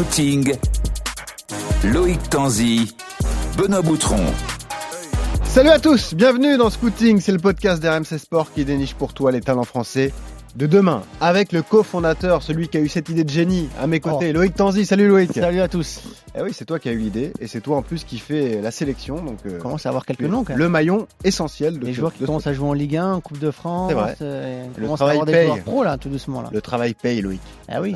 Scouting, Loïc Tanzi, Benoît Boutron. Salut à tous, bienvenue dans Scouting, c'est le podcast d'RMC Sport qui déniche pour toi les talents français de demain, avec le cofondateur, celui qui a eu cette idée de génie à mes côtés, Loïc Tanzi. Salut Loïc. Salut à tous. Eh oui, c'est toi qui as eu l'idée et c'est toi en plus qui fait la sélection. Donc, euh, commence à avoir quelques noms quand même. Le maillon essentiel de Les joueurs qui de commencent à jouer en Ligue 1, en Coupe de France. C'est vrai. euh, Le commence à travail avoir des paye. joueurs pro là, tout doucement là. Le travail paye, Loïc. Ah oui.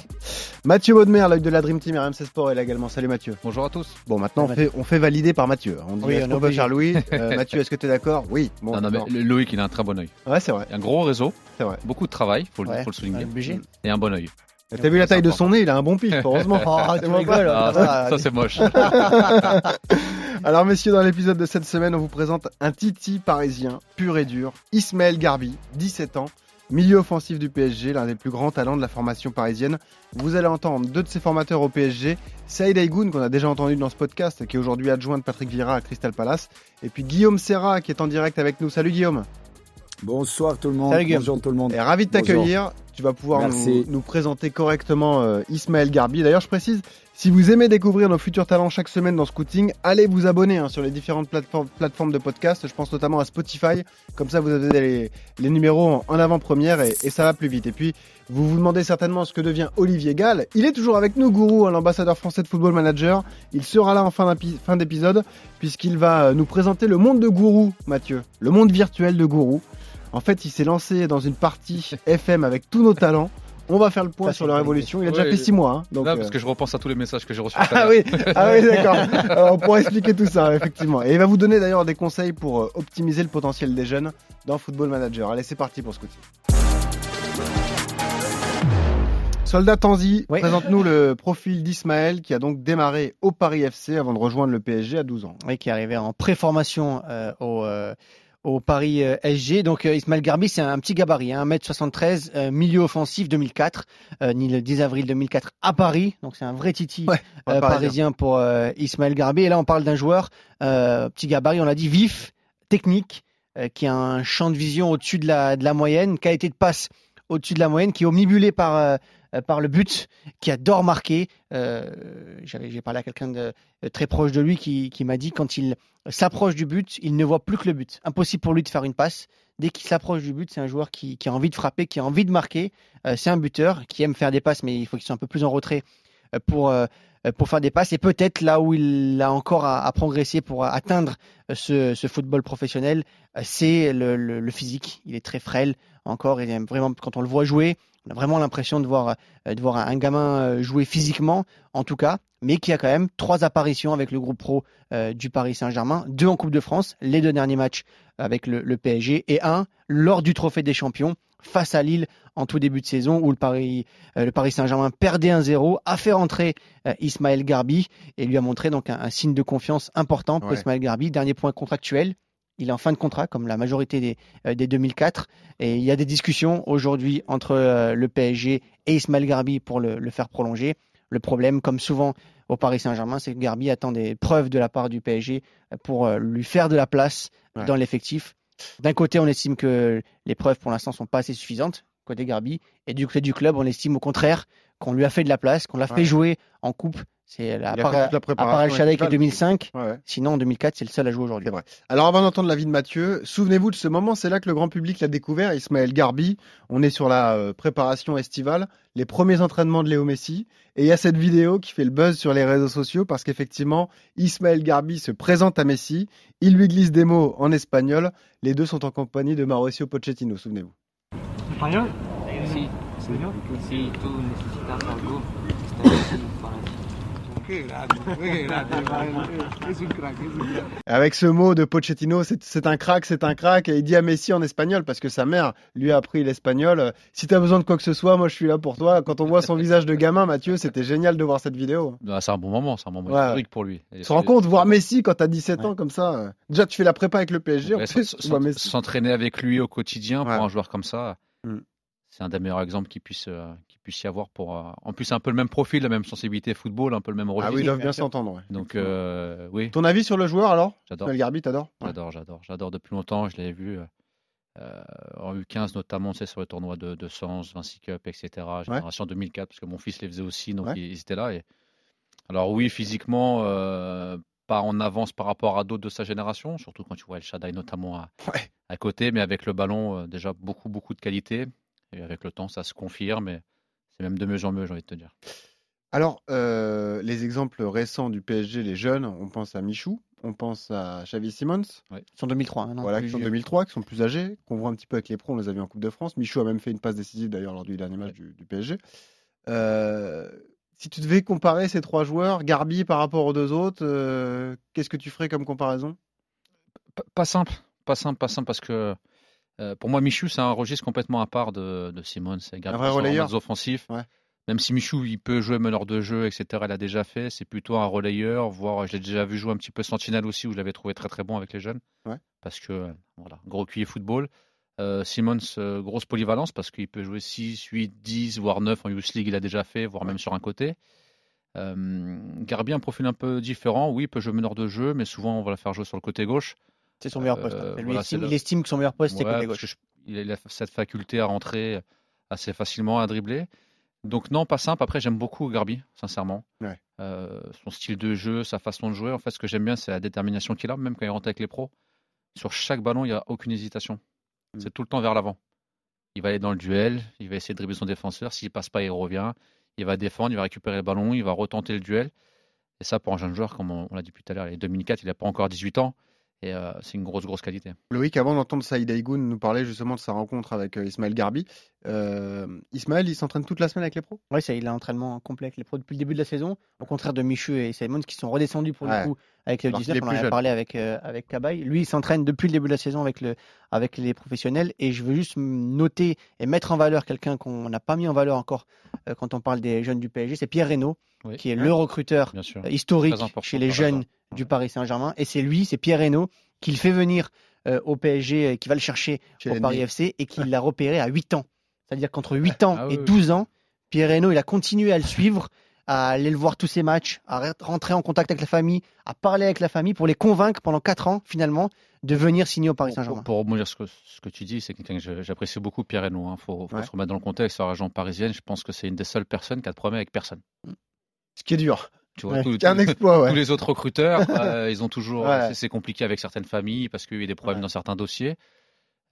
Mathieu Baudemer, l'œil de la Dream Team RMC Sport est là également. Salut Mathieu. Bonjour à tous. Bon, maintenant on fait, on fait valider par Mathieu. On dit Oui, on qu'on peut faire Louis. Euh, Mathieu, est-ce que tu es d'accord? Oui. Bon, non, non, mais Loïc, il a un très bon œil. Ouais, c'est vrai. Un gros réseau, C'est vrai. beaucoup de travail, faut le, Ouais, faut le souligner, obligé. et un bon œil. T'as vu la taille de son nez Il a un bon pif, heureusement. Oh, tu rigoles. Ah, ça, ça, ça, c'est moche. Alors messieurs, dans l'épisode de cette semaine, on vous présente un Titi parisien, pur et dur, Ismaël Garbi, 17 ans, milieu offensif du PSG, l'un des plus grands talents de la formation parisienne. Vous allez entendre deux de ses formateurs au PSG, Saïd Aïgoun, qu'on a déjà entendu dans ce podcast, qui est aujourd'hui adjoint de Patrick Vieira à Crystal Palace, et puis Guillaume Serra, qui est en direct avec nous. Salut Guillaume Bonsoir tout le monde. Salut. Bonjour tout le monde. et ravi de t'accueillir. Tu vas pouvoir nous, présenter correctement euh, Ismaël Garbi. D'ailleurs, je précise, si vous aimez découvrir nos futurs talents chaque semaine dans Scouting, allez vous abonner hein, sur les différentes plateformes, plateformes de podcast. Je pense notamment à Spotify. Comme ça, vous avez les, les numéros en, en avant-première et, et ça va plus vite. Et puis, vous vous demandez certainement ce que devient Olivier Gall. Il est toujours avec nous, Gourou, hein, l'ambassadeur français de Football Manager. Il sera là en fin d'épisode puisqu'il va euh, nous présenter le monde de Gourou, Mathieu. Le monde virtuel de Gourou. En fait, il s'est lancé dans une partie FM avec tous nos talents. On va faire le point Ça, sur leur évolution. Il a déjà fait six mois. hein, donc, Là, euh, parce que je repense à tous les messages que j'ai reçus. ah oui, ah oui d'accord. Alors, on pourra expliquer tout ça, effectivement. Et il va vous donner d'ailleurs des conseils pour euh, optimiser le potentiel des jeunes dans Football Manager. Allez, c'est parti pour Scouting. Soldat Tanzi, Oui. présente-nous le profil d'Ismaël qui a donc démarré au Paris FC avant de rejoindre le PSG à 12 ans. Oui, qui est arrivé en préformation euh, au, euh, au Paris euh, SG. Donc euh, Ismaël Garbi, c'est un petit gabarit, hein, 1m73, euh, milieu offensif 2004, euh, né le 10 avril 2004 à Paris. Donc c'est un vrai titi Ouais, euh, parisien. pour euh, Ismaël Garbi. Et là, on parle d'un joueur, euh, petit gabarit, on l'a dit, vif, technique, qui a un champ de vision au-dessus de la, de la moyenne, qualité de passe au-dessus de la moyenne, qui est omnibulé par, par le but, qui adore marquer. Euh, J'ai parlé à quelqu'un de euh, très proche de lui qui, m'a dit quand il s'approche du but, il ne voit plus que le but. Impossible pour lui de faire une passe. Dès qu'il s'approche du but, c'est un joueur qui, a envie de frapper, qui a envie de marquer. Euh, c'est un buteur qui aime faire des passes, mais il faut qu'il soit un peu plus en retrait euh, pour, euh, euh, pour faire des passes. Et peut-être là où il a encore à, progresser pour atteindre euh, ce, football professionnel, euh, c'est le, le- le physique. Il est très frêle encore. Et vraiment, quand on le voit jouer, on a vraiment l'impression de voir, euh, de voir un gamin euh, jouer physiquement, en tout cas, mais qui a quand même trois apparitions avec le groupe pro euh, du Paris Saint-Germain, deux en Coupe de France, les deux derniers matchs avec le, le PSG, et un lors du Trophée des Champions face à Lille en tout début de saison où le Paris, euh, le Paris Saint-Germain perdait 1-0, a fait rentrer euh, Ismaël Garbi et lui a montré donc un, un signe de confiance important pour Ouais. Ismaël Garbi. Dernier point contractuel, il est en fin de contrat comme la majorité des, euh, des 2004 et il y a des discussions aujourd'hui entre euh, le PSG et Ismaël Garbi pour le, le faire prolonger. Le problème, comme souvent au Paris Saint-Germain, c'est que Garbi attend des preuves de la part du PSG pour euh, lui faire de la place Ouais. dans l'effectif. D'un côté, on estime que les preuves pour l'instant sont pas assez suffisantes côté Garbi, et du côté du club, on estime au contraire qu'on lui a fait de la place, qu'on l'a Ouais. fait jouer en coupe. C'est la part, toute la à part préparation El Shaddai qui est estivale. 2005. Ouais, ouais. Sinon, en 2004, c'est le seul à jouer aujourd'hui. Alors avant d'entendre l'avis de Mathieu, souvenez-vous de ce moment, c'est là que le grand public l'a découvert, Ismaël Garbi. On est sur la euh, préparation estivale, les premiers entraînements de Léo Messi. Et il y a cette vidéo qui fait le buzz sur les réseaux sociaux parce qu'effectivement, Ismaël Garbi se présente à Messi, il lui glisse des mots en espagnol. Les deux sont en compagnie de Mauricio Pochettino, souvenez-vous. algo, Avec ce mot de Pochettino, c'est un crack, c'est un crack. Et il dit à Messi en espagnol parce que sa mère lui a appris l'espagnol. euh, Si tu as besoin de quoi que ce soit, moi je suis là pour toi. Quand on voit son visage de gamin, Mathieu, c'était génial de voir cette vidéo. Ah, c'est un bon moment, c'est un moment Ouais. historique pour lui. Tu te rends compte, voir Messi quand t'as 17 Ouais. ans comme ça. euh, Déjà, tu fais la prépa avec le PSG. Tu. S'entraîner avec lui au quotidien Ouais. pour un joueur comme ça, Mm. c'est un des meilleurs exemples qu'il puisse, euh, puisse y avoir. Pour, euh, en plus, un peu le même profil, la même sensibilité football, un peu le même Ah registre. oui, ils doivent bien s'entendre. ouais. Donc, euh, oui, Ton avis sur le joueur alors? J'adore. Garbi, t'adores? Ouais. J'adore, j'adore, j'adore depuis longtemps. Je l'avais vu euh, en U15 notamment, c'est sur le tournoi de, de Sens, Vinci Cup, etc. Génération 2004, parce que mon fils les faisait aussi, donc Ouais. ils, ils étaient là. Et Alors oui, physiquement, euh, pas en avance par rapport à d'autres de sa génération, surtout quand tu vois El Shaddai notamment à, Ouais. à côté, mais avec le ballon, euh, déjà beaucoup, beaucoup de qualité. Et avec le temps, ça se confirme, et c'est même de mieux en mieux, j'ai envie de te dire. Alors, euh, les exemples récents du PSG, les jeunes, on pense à Michou, on pense à Xavi Simons, Ils sont 2003. hein, non, voilà, qui sont vieux. 2003, qui sont plus âgés, qu'on voit un petit peu avec les pros, on les a vus en Coupe de France. Michou a même fait une passe décisive d'ailleurs lors du dernier match du, du PSG. Euh, si tu devais comparer ces trois joueurs, Garbi par rapport aux deux autres, euh, qu'est-ce que tu ferais comme comparaison? Pas, pas simple, pas simple, pas simple, parce que euh, pour moi, Michou, c'est un registre complètement à part de, de Simon. C'est Un vrai relayeur. offensif. Ouais. Même si Michou, il peut jouer meneur de jeu, etc., il a déjà fait, c'est plutôt un relayeur, voire je l'ai déjà vu jouer un petit peu sentinelle aussi, où je l'avais trouvé très très bon avec les jeunes. Ouais. Parce que, euh, voilà, gros cuiller football. Euh, Simons, euh, grosse polyvalence, parce qu'il peut jouer 6, 8, 10, voire 9 en Youth League, il a déjà fait, voire même sur un côté. Euh, Garbi, un profil un peu différent, oui, il peut jouer meneur de jeu, mais souvent on va le faire jouer sur le côté gauche. C'est son meilleur Euh, poste. hein. Lui, voilà, il, estime, c'est le- il estime que son meilleur poste, c'est Ouais, côté parce gauche. je- il a cette faculté à rentrer assez facilement, à dribbler. Donc non, pas simple. Après, j'aime beaucoup Garbi, sincèrement. Ouais. Euh, son style de jeu, sa façon de jouer. En fait, ce que j'aime bien, c'est la détermination qu'il a, même quand il rentre avec les pros. Sur chaque ballon, il n'y a aucune hésitation. Mm. C'est tout le temps vers l'avant. Il va aller dans le duel, il va essayer de dribbler son défenseur. S'il passe pas, il revient. Il va défendre, il va récupérer le ballon, il va retenter le duel. Et ça, pour un jeune joueur, comme on, on l'a dit tout à l'heure, il est 2004, il n'a pas encore 18 ans. Et euh, c'est une grosse, grosse qualité. Loïc, avant d'entendre Saïd Aïgoun nous parler justement de sa rencontre avec euh, Ismaël Garbi, euh, Ismaël, il s'entraîne toute la semaine avec les pros? Oui, il a un entraînement complet avec les pros depuis le début de la saison, au contraire de Michu et Simons qui sont redescendus pour Ouais. le coup avec le Alors qu'il 19. est On en a parlé avec, euh, avec Cabaye. Lui, il s'entraîne depuis le début de la saison avec, le, avec les professionnels. Et je veux juste noter et mettre en valeur quelqu'un qu'on n'a pas mis en valeur encore euh, quand on parle des jeunes du PSG, c'est Pierre Reynaud, Oui. qui est Ouais. le recruteur historique chez les jeunes. Du Paris Saint-Germain. Et c'est lui, c'est Pierre Reynaud, qui le fait venir euh, au PSG et qui va le chercher chez au Paris FC et qui l'a repéré à 8 ans. C'est-à-dire qu'entre 8 ans Ah et oui, oui. 12 ans, Pierre Reynaud, il a continué à le suivre, à aller le voir tous ses matchs, à re- rentrer en contact avec la famille, à parler avec la famille pour les convaincre pendant 4 ans, finalement, de venir signer au Paris Saint-Germain. Pour, pour rebondir sur ce que, ce que tu dis, c'est quelqu'un que j'apprécie beaucoup, Pierre Reynaud. Il faut, faut Ouais. se remettre dans le contexte. Sur la région parisienne, je pense que c'est une des seules personnes qui a de problème avec personne. Ce qui est dur. Tu vois, Ouais. un exploit, ouais. tous les autres recruteurs, euh, ils ont toujours. Ouais. c'est- compliqué avec certaines familles parce qu'il y a des problèmes Ouais. dans certains dossiers.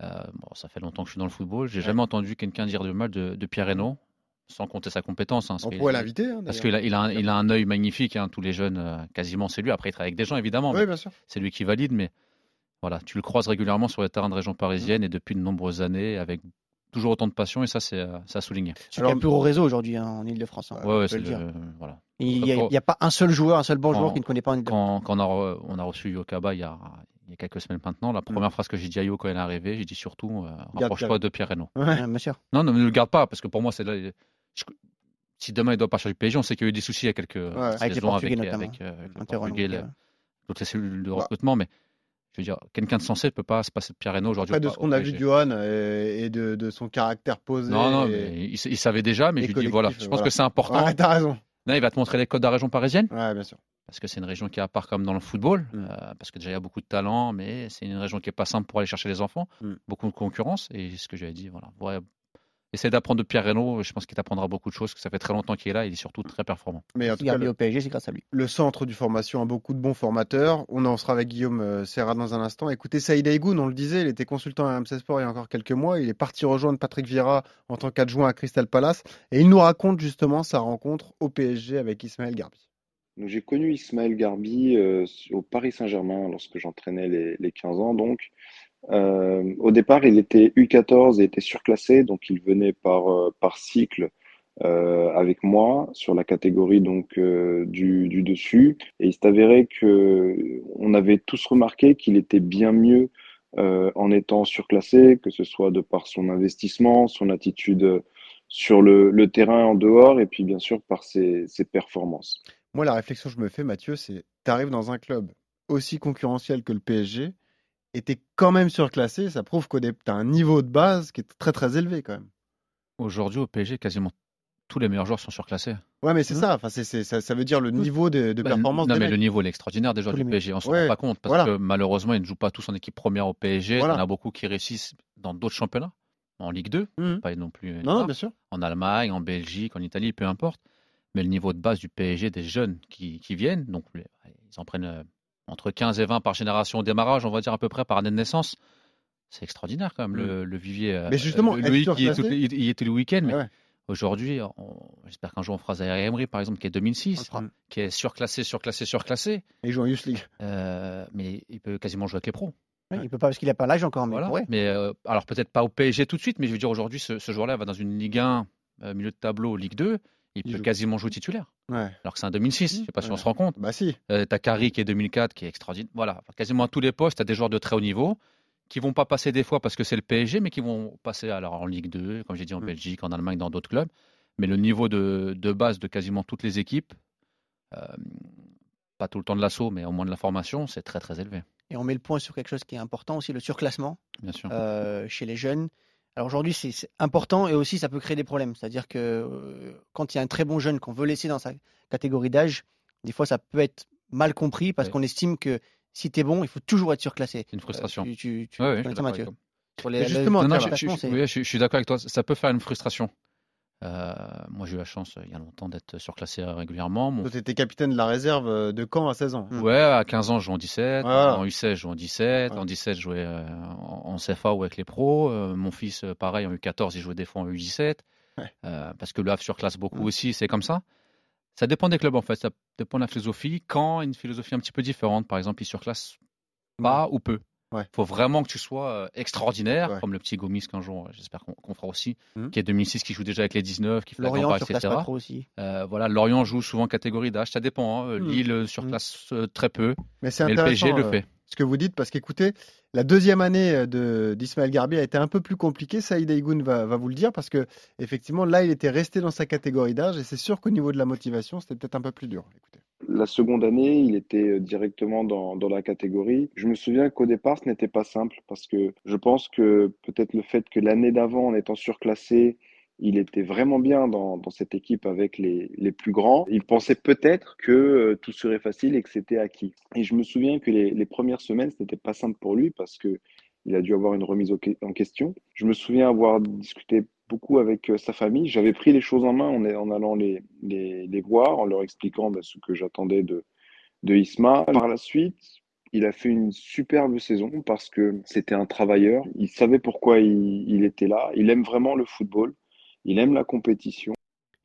Euh, bon, ça fait longtemps que je suis dans le football. J'ai jamais entendu quelqu'un dire du mal de, de Pierre Reynaud, sans compter sa compétence. hein, On pourrait l'inviter. hein, Parce qu'il a, il a, un, il a un œil magnifique. hein, tous les jeunes, euh, quasiment, c'est lui. Après, il travaille avec des gens, évidemment. Oui, c'est lui qui valide, mais voilà, tu le croises régulièrement sur les terrains de région parisienne et depuis de nombreuses années avec toujours autant de passion et ça, c'est c'est à souligner. C'est Alors- le plus gros réseau aujourd'hui hein, en Ile-de-France. hein, Ouais, ouais, le dire. le- voilà. Il n'y a, pas un seul joueur, un seul bon joueur qui ne connaît pas Ile-de-France. Quand, quand on, a, re- on a reçu Yokaba il y a, il y a quelques semaines maintenant, la Mmh. première phrase que j'ai dit à Yo quand elle est arrivée, j'ai dit surtout euh, rapproche-toi Pierre. de Pierre Reynaud. Ouais, bien sûr. Non, non, ne le garde pas parce que pour moi, c'est là. je- si demain il doit partir du PSG, on sait qu'il y a eu des soucis il y a quelques Avec les Portugais avec, notamment. avec, euh, avec le Interrogé, Portugais, donc, le- euh, les cellules de Bah. recrutement, mais je veux dire, quelqu'un de sensé ne peut pas se passer de Pierre Reynaud aujourd'hui. Après, de ce qu'on a vu de Johan et, et de, de son caractère posé. Non, non, et- mais il, savait déjà, mais je lui dis voilà, collectif, je pense voilà. que c'est important. Ouais, t'as raison. Là, il va te montrer les codes de la région parisienne, Ouais, bien sûr. parce que c'est une région qui est à part comme dans le football, Mm. euh, parce que déjà il y a beaucoup de talent, mais c'est une région qui est pas simple pour aller chercher les enfants, Mm. beaucoup de concurrence, et ce que j'avais dit, voilà. Ouais, essaie d'apprendre de Pierre Reynaud, je pense qu'il t'apprendra beaucoup de choses, parce que ça fait très longtemps qu'il est là, il est surtout très performant. Mais en tout Si cas, le, au PSG, c'est grâce à lui. le centre du formation a beaucoup de bons formateurs. On en sera avec Guillaume euh, Serra dans un instant. Écoutez, Saïd Aïgoun, on le disait, il était consultant à RMC Sport il y a encore quelques mois. Il est parti rejoindre Patrick Vieira en tant qu'adjoint à Crystal Palace. Et il nous raconte justement sa rencontre au PSG avec Ismaël Garbi. J'ai connu Ismaël Garbi euh, au Paris Saint-Germain lorsque j'entraînais les, les 15 ans. Donc, Euh, au départ, il était U14 et était surclassé, donc il venait par, euh, par cycle euh, avec moi sur la catégorie donc du, du dessus. Et il s'est avéré que on avait tous remarqué qu'il était bien mieux en étant surclassé, que ce soit de par son investissement, son attitude sur le, le terrain en dehors, et puis bien sûr par ses, ses performances. Moi, la réflexion que je me fais, Mathieu, c'est tu arrives dans un club aussi concurrentiel que le PSG es quand même surclassé. Ça prouve que tu as un niveau de base qui est très très élevé quand même. Aujourd'hui, au PSG, quasiment tous les meilleurs joueurs sont surclassés. Ouais, mais c'est Mhm. ça. Enfin, c'est, c'est- ça. Ça veut dire le niveau de, de Bah, performance non, des mais mecs. le niveau il est extraordinaire déjà Tous du PSG. On s'en Ouais, rend pas compte parce voilà. que malheureusement, ils ne jouent pas tous en équipe première au PSG. Voilà. Il y en a beaucoup qui réussissent dans d'autres championnats, en Ligue 2, Mhm. pas non plus Non, non, là, bien sûr. en Allemagne, en Belgique, en Italie, peu importe. Mais le niveau de base du PSG des jeunes qui, qui viennent, donc ils en prennent euh, entre 15 et 20 par génération au démarrage, on va dire à peu près par année de naissance. C'est extraordinaire quand même le, le vivier. euh, Mm. Mais justement, le- être Loïc, il, est surclassé- tout- il- il était le week-end, mais Ah ouais. aujourd'hui, j'espère qu'un jour on fera Zaire Emery par exemple, qui est 2006, On le fera. qui est surclassé, surclassé, surclassé. Et il joue en Youth League. Euh, mais il peut quasiment jouer avec les pros. Oui, Il peut pas parce qu'il a pas l'âge encore, mais Voilà. il pourrait. Mais euh, alors peut-être pas au PSG tout de suite, mais je veux dire aujourd'hui, ce, ce joueur-là va dans une Ligue 1, euh, milieu de tableau, Ligue 2, il, Il peut joue. quasiment jouer titulaire. Ouais. Alors que c'est un 2006, je sais pas si on se rend compte. Bah si. Euh, t'as Carry qui est 2004, qui est extraordinaire. Voilà, Enfin, quasiment à tous les postes, t'as des joueurs de très haut niveau qui vont pas passer des fois parce que c'est le PSG, mais qui vont passer alors en Ligue 2, comme j'ai dit en Mm. Belgique, en Allemagne, dans d'autres clubs. Mais le niveau de, de base de quasiment toutes les équipes, euh, pas tout le temps de l'assaut, mais au moins de la formation, c'est très très élevé, Et on met le point sur quelque chose qui est important aussi, le surclassement bien sûr. euh, chez les jeunes. Alors aujourd'hui, c'est important et aussi ça peut créer des problèmes. C'est-à-dire que euh, quand il y a un très bon jeune qu'on veut laisser dans sa catégorie d'âge, des fois ça peut être mal compris parce qu'on estime que si tu es bon, il faut toujours être surclassé. C'est une frustration. Euh, tu, tu, Ouais, je suis Mathieu les, justement, Non, non, oui, je suis d'accord avec toi. Ça peut faire une frustration. Euh, moi, j'ai eu la chance euh, il y a longtemps d'être surclassé euh, régulièrement. Mon Toi, t'étais capitaine de la réserve de Caen à 16 ans. Mm. Ouais, à 15 ans, je jouais en 17. Voilà. En U16, je jouais en 17. Ouais. En 17, je jouais en CFA ou avec les pros. Euh, mon fils, pareil, en U14, il jouait des fois en U17. Ouais. Euh, parce que le Havre surclasse beaucoup Mm. aussi, c'est comme ça. Ça dépend des clubs, en fait. Ça dépend de la philosophie. Quand une philosophie un petit peu différente, par exemple, ils surclassent pas ou peu. Ouais. faut vraiment que tu sois euh, extraordinaire, Ouais. comme le petit Gomis qu'un jour, euh, j'espère qu'on fera aussi, Mhm. qui est 2006, qui joue déjà avec les 19, qui fait la Lorient surclasse etc. pas trop aussi. Euh, voilà, Lorient joue souvent catégorie d'âge, ça dépend. hein. Mhm. Lille euh, surclasse euh, très peu, Mais mais le PSG le fait. Ce que vous dites parce qu'écoutez, la deuxième année euh, de d'Ismaël Garbi a été un peu plus compliquée. Saïd Aïgoun va, vous le dire parce que effectivement là, il était resté dans sa catégorie d'âge et c'est sûr qu'au niveau de la motivation, c'était peut-être un peu plus dur. Écoutez. La seconde année, il était euh, directement dans la catégorie. Je me souviens qu'au départ, ce n'était pas simple parce que je pense que peut-être le fait que l'année d'avant, en étant surclassé, il était vraiment bien dans, cette équipe avec les, les plus grands. Il pensait peut-être que euh, tout serait facile et que c'était acquis. Et je me souviens que les, les premières semaines, ce n'était pas simple pour lui parce que il a dû avoir une remise en question. Je me souviens avoir discuté beaucoup avec euh, sa famille. J'avais pris les choses en main en, allant les, les, les voir, en leur expliquant bah, ce que j'attendais de, de Isma. Par la suite, il a fait une superbe saison parce que c'était un travailleur. Il savait pourquoi il était là. Il aime vraiment le football. Il aime la compétition.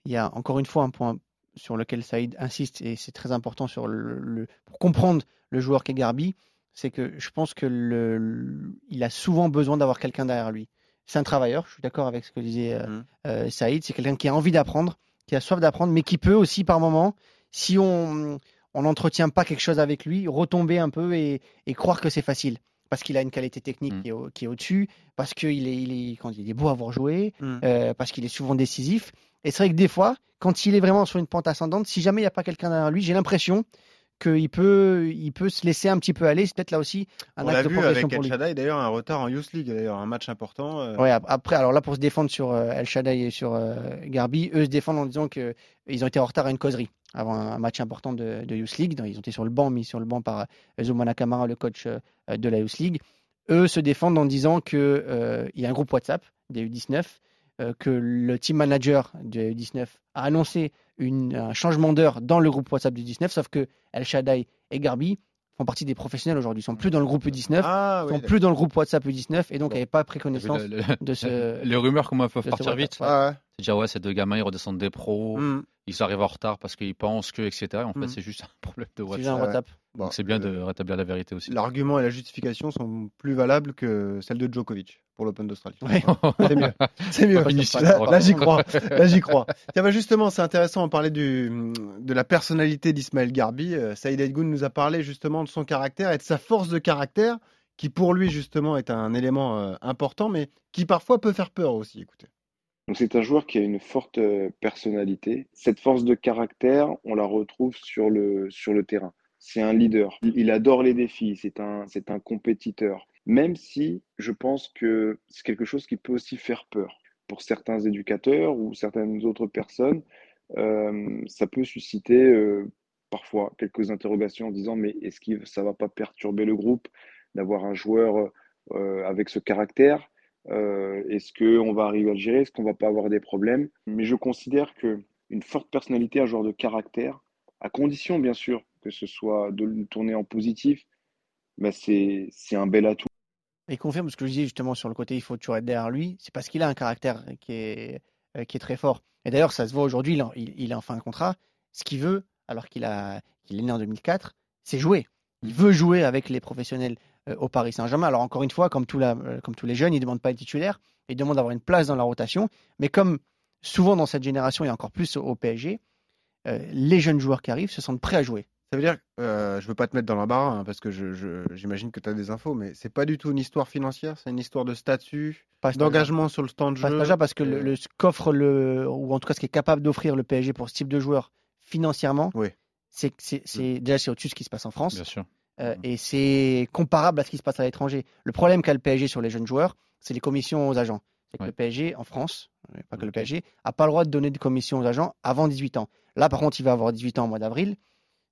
Il y a encore une fois un point sur lequel Saïd insiste, et c'est très important sur le, le- pour comprendre le joueur qu'est Garbi, c'est que je pense que le, le- il a souvent besoin d'avoir quelqu'un derrière lui. C'est un travailleur, je suis d'accord avec ce que disait euh, Mhm. euh, Saïd, c'est quelqu'un qui a envie d'apprendre, qui a soif d'apprendre, mais qui peut aussi par moment, si on on n'entretient pas quelque chose avec lui, retomber un peu et, et croire que c'est facile. Parce qu'il a une qualité technique Mhm. qui est, au- qui est au-dessus, parce qu'il est, il est, quand il est beau à voir jouer, Mhm. euh, parce qu'il est souvent décisif. Et c'est vrai que des fois, quand il est vraiment sur une pente ascendante, si jamais il n'y a pas quelqu'un derrière lui, j'ai l'impression qu'il peut, il peut se laisser un petit peu aller. C'est peut-être là aussi un On l'a acte de vu avec El. Shaddai d'ailleurs un retard en Youth League d'ailleurs un match important. euh, Ouais, après, alors là, pour se défendre sur euh, El Shaddai et sur euh, Garbi, eux se défendent en disant qu'ils ont été en retard à une causerie avant un, match important de, de Youth League. Donc, Ils ont été sur le banc, mis sur le banc par euh, Zoumana Kamara, le coach euh, de la Youth League. Eux se défendent en disant qu'il y a un groupe WhatsApp des U19, euh, que le team manager des U19 a annoncé une- un changement d'heure dans le groupe WhatsApp du 19, sauf que El Shaddai et Garbi font partie des professionnels aujourd'hui. Ils sont plus dans le groupe U19, Ah oui. sont plus dans le groupe WhatsApp U19 et donc Bon. n'avaient pas pris T'as vu connaissance le- le- de ce. les rumeurs comment elles peuvent partir vite. ouais. Ah ouais. C'est déjà ouais, ces deux gamins ils redescendent des pros, Mm. ils arrivent en retard parce qu'ils pensent que etc. En fait, Mhm. c'est juste un problème de C'est WhatsApp. juste un ouais. WhatsApp. Bon, Donc c'est bien de euh, rétablir la vérité aussi. L'argument et la justification sont plus valables que celles de Djokovic pour l'Open d'Australie. Ouais. C'est mieux. C'est mieux. Là, j'y crois. Là, j'y crois. Tiens, bah, justement, c'est intéressant. On parlait du, de la personnalité d'Ismaël Garbi. Euh, Saïd Edgoun nous a parlé justement de son caractère et de sa force de caractère, qui pour lui justement est un élément euh, important, mais qui parfois peut faire peur aussi. Écoutez. Donc c'est un joueur qui a une forte euh, personnalité. Cette force de caractère, on la retrouve sur le, sur le terrain. C'est un leader. Il adore les défis. C'est un, c'est un compétiteur. Même si je pense que c'est quelque chose qui peut aussi faire peur pour certains éducateurs ou certaines autres personnes. euh, ça peut susciter euh, parfois quelques interrogations en disant mais est-ce que ça va pas perturber le groupe d'avoir un joueur avec ce caractère? Euh, est-ce qu'on va arriver à le gérer? Est-ce qu'on va pas avoir des problèmes? Mais je considère que une forte personnalité, un joueur de caractère, à condition bien sûr que ce soit de le tourner en positif, bah, c'est un bel atout. Il confirme ce que je disais justement sur le côté, il faut toujours être derrière lui. C'est parce qu'il a un caractère qui est, euh, très fort. Et d'ailleurs, ça se voit aujourd'hui, il, il, il est en fin de contrat. Ce qu'il veut, alors qu'il a, est né en 2004, c'est jouer. Il veut jouer avec les professionnels au Paris Saint-Germain. Alors encore une fois, comme, tout la- euh, comme tous les jeunes, ils ne demandent pas être titulaire, ils demandent d'avoir une place dans la rotation. Mais comme souvent dans cette génération et encore plus au, au PSG, euh, les jeunes joueurs qui arrivent se sentent prêts à jouer. Ça veut dire, euh, je veux pas te mettre dans l'embarras hein, parce que je- je- j'imagine que tu as des infos, mais c'est pas du tout une histoire financière, c'est une histoire de statut, d'engagement sur le temps de Pas jeu. parce que le, euh, le- ce qu'offre le, ou en tout cas ce qui est capable d'offrir le PSG pour ce type de joueur financièrement, Oui. c'est- déjà c'est au-dessus de ce qui se passe en France Bien sûr. Euh, et c'est comparable à ce qui se passe à l'étranger. Le problème qu'a le PSG sur les jeunes joueurs, c'est les commissions aux agents. C'est que Ouais. le PSG en France, euh, pas que le. PSG, a pas le droit de donner de commission aux agents avant 18 ans. Là, par contre, il va avoir 18 ans au mois d'avril.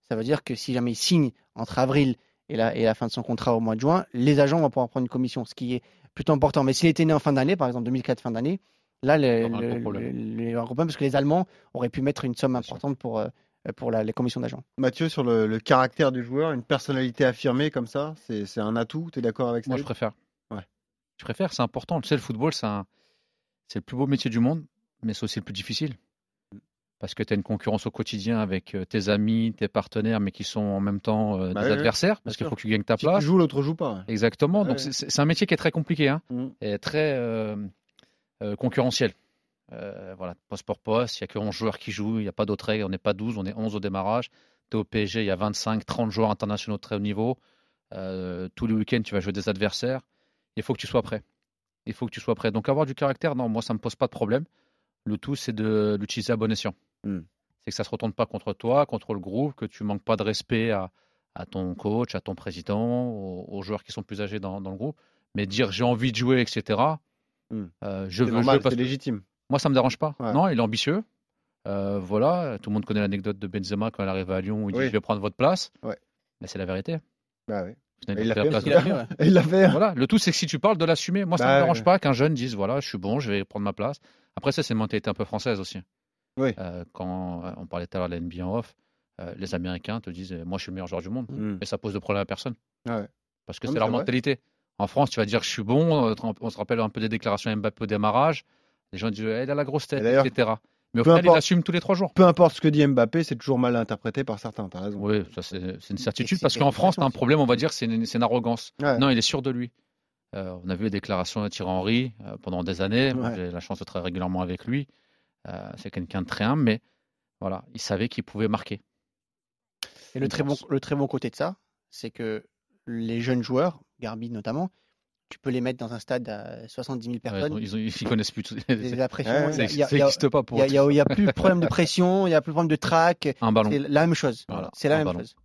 Ça veut dire que si jamais il signe entre avril et la, et la fin de son contrat au mois de juin, les agents vont pouvoir prendre une commission, ce qui est plutôt important. Mais s'il était né en fin d'année, par exemple 2004 fin d'année, là, le, le- le- le- parce que les Allemands auraient pu mettre une somme importante pour, euh, pour la- les commissions d'agents. Mathieu, sur le, le caractère du joueur, une personnalité affirmée comme ça, c'est c'est un atout? Tu es d'accord avec ça Moi, je préfère. Ouais. Je préfère, c'est important. Tu sais, le football, c'est un- c'est le plus beau métier du monde, mais c'est aussi le plus difficile. Parce que tu as une concurrence au quotidien avec euh, tes amis, tes partenaires, mais qui sont en même temps euh, Bah des oui, adversaires, parce qu'il faut que tu gagnes ta Si tu place. joues, l'autre joue pas. Exactement. Ouais. Donc, c'est- c'est c'est un métier qui est très compliqué, hein, Mm. et très euh, euh, concurrentiel. Euh, voilà, poste pour poste, il n'y a que 11 joueurs qui jouent, il n'y a pas d'autres règles, on n'est pas 12, on est 11 au démarrage. Tu es au PSG, il y a 25, 30 joueurs internationaux de très haut niveau. Euh, tous les week-ends, tu vas jouer des adversaires. Il faut que tu sois prêt. Il faut que tu sois prêt. Donc, avoir du caractère, non, moi, ça ne me pose pas de problème. Le tout, c'est de l'utiliser à bon escient. Mm. C'est que ça ne se retourne pas contre toi, contre le groupe, que tu manques pas de respect à, à ton coach, à ton président, aux, aux joueurs qui sont plus âgés dans, dans le groupe. Mais dire j'ai envie de jouer, etc. Mm. euh, je C'est veux normal, jouer parce que légitime. Moi, ça me dérange pas. Ouais. Non, il est ambitieux. Euh, voilà, tout le monde connaît l'anecdote de Benzema quand il arrive à Lyon où il dit je vais prendre votre place. Ouais. Mais c'est la vérité. Bah il l'a fait, la ouais. Fait. Voilà, le tout c'est que si tu parles de l'assumer, moi ça Bah me ouais. dérange pas qu'un jeune dise voilà, je suis bon, je vais prendre ma place. Après ça c'est une mentalité un peu française aussi. Oui. Euh, quand euh, on parlait tout à l'heure de la NBA en off, euh, les Américains te disent moi je suis le meilleur joueur du monde, Mm. mais ça pose de problème à personne. Ah ouais. Parce que c'est leur vrai. mentalité. En France, tu vas dire je suis bon, on se rappelle un peu des déclarations Mbappé au démarrage, les gens disent Eh, il a la grosse tête, Et etc. Mais au peu final, il importe- assume tous les trois jours. Peu importe ce que dit Mbappé, c'est toujours mal interprété par certains. T'as raison. Oui, ça c'est c'est une certitude c'est parce qu'en France, tu as un problème, on va dire, c'est une, c'est une arrogance. Ouais. Non, il est sûr de lui. Euh, on a vu les déclarations de Thierry Henry euh, pendant des années. Ouais. J'ai la chance de travailler régulièrement avec lui. Euh, c'est quelqu'un de très humble, mais voilà, il savait qu'il pouvait marquer. Et le très, bon, le très bon côté de ça, c'est que les jeunes joueurs, Garbi notamment, tu peux les mettre dans un stade à 70 000 Ouais, personnes. ils, ont- ils connaissent plus. tout- la pression. Ouais, il y a- Ça n'existe pas pour il y a- plus de problème de pression, il n'y a plus de problème de track. un ballon. C'est la même chose. Voilà, c'est la même ballon. chose.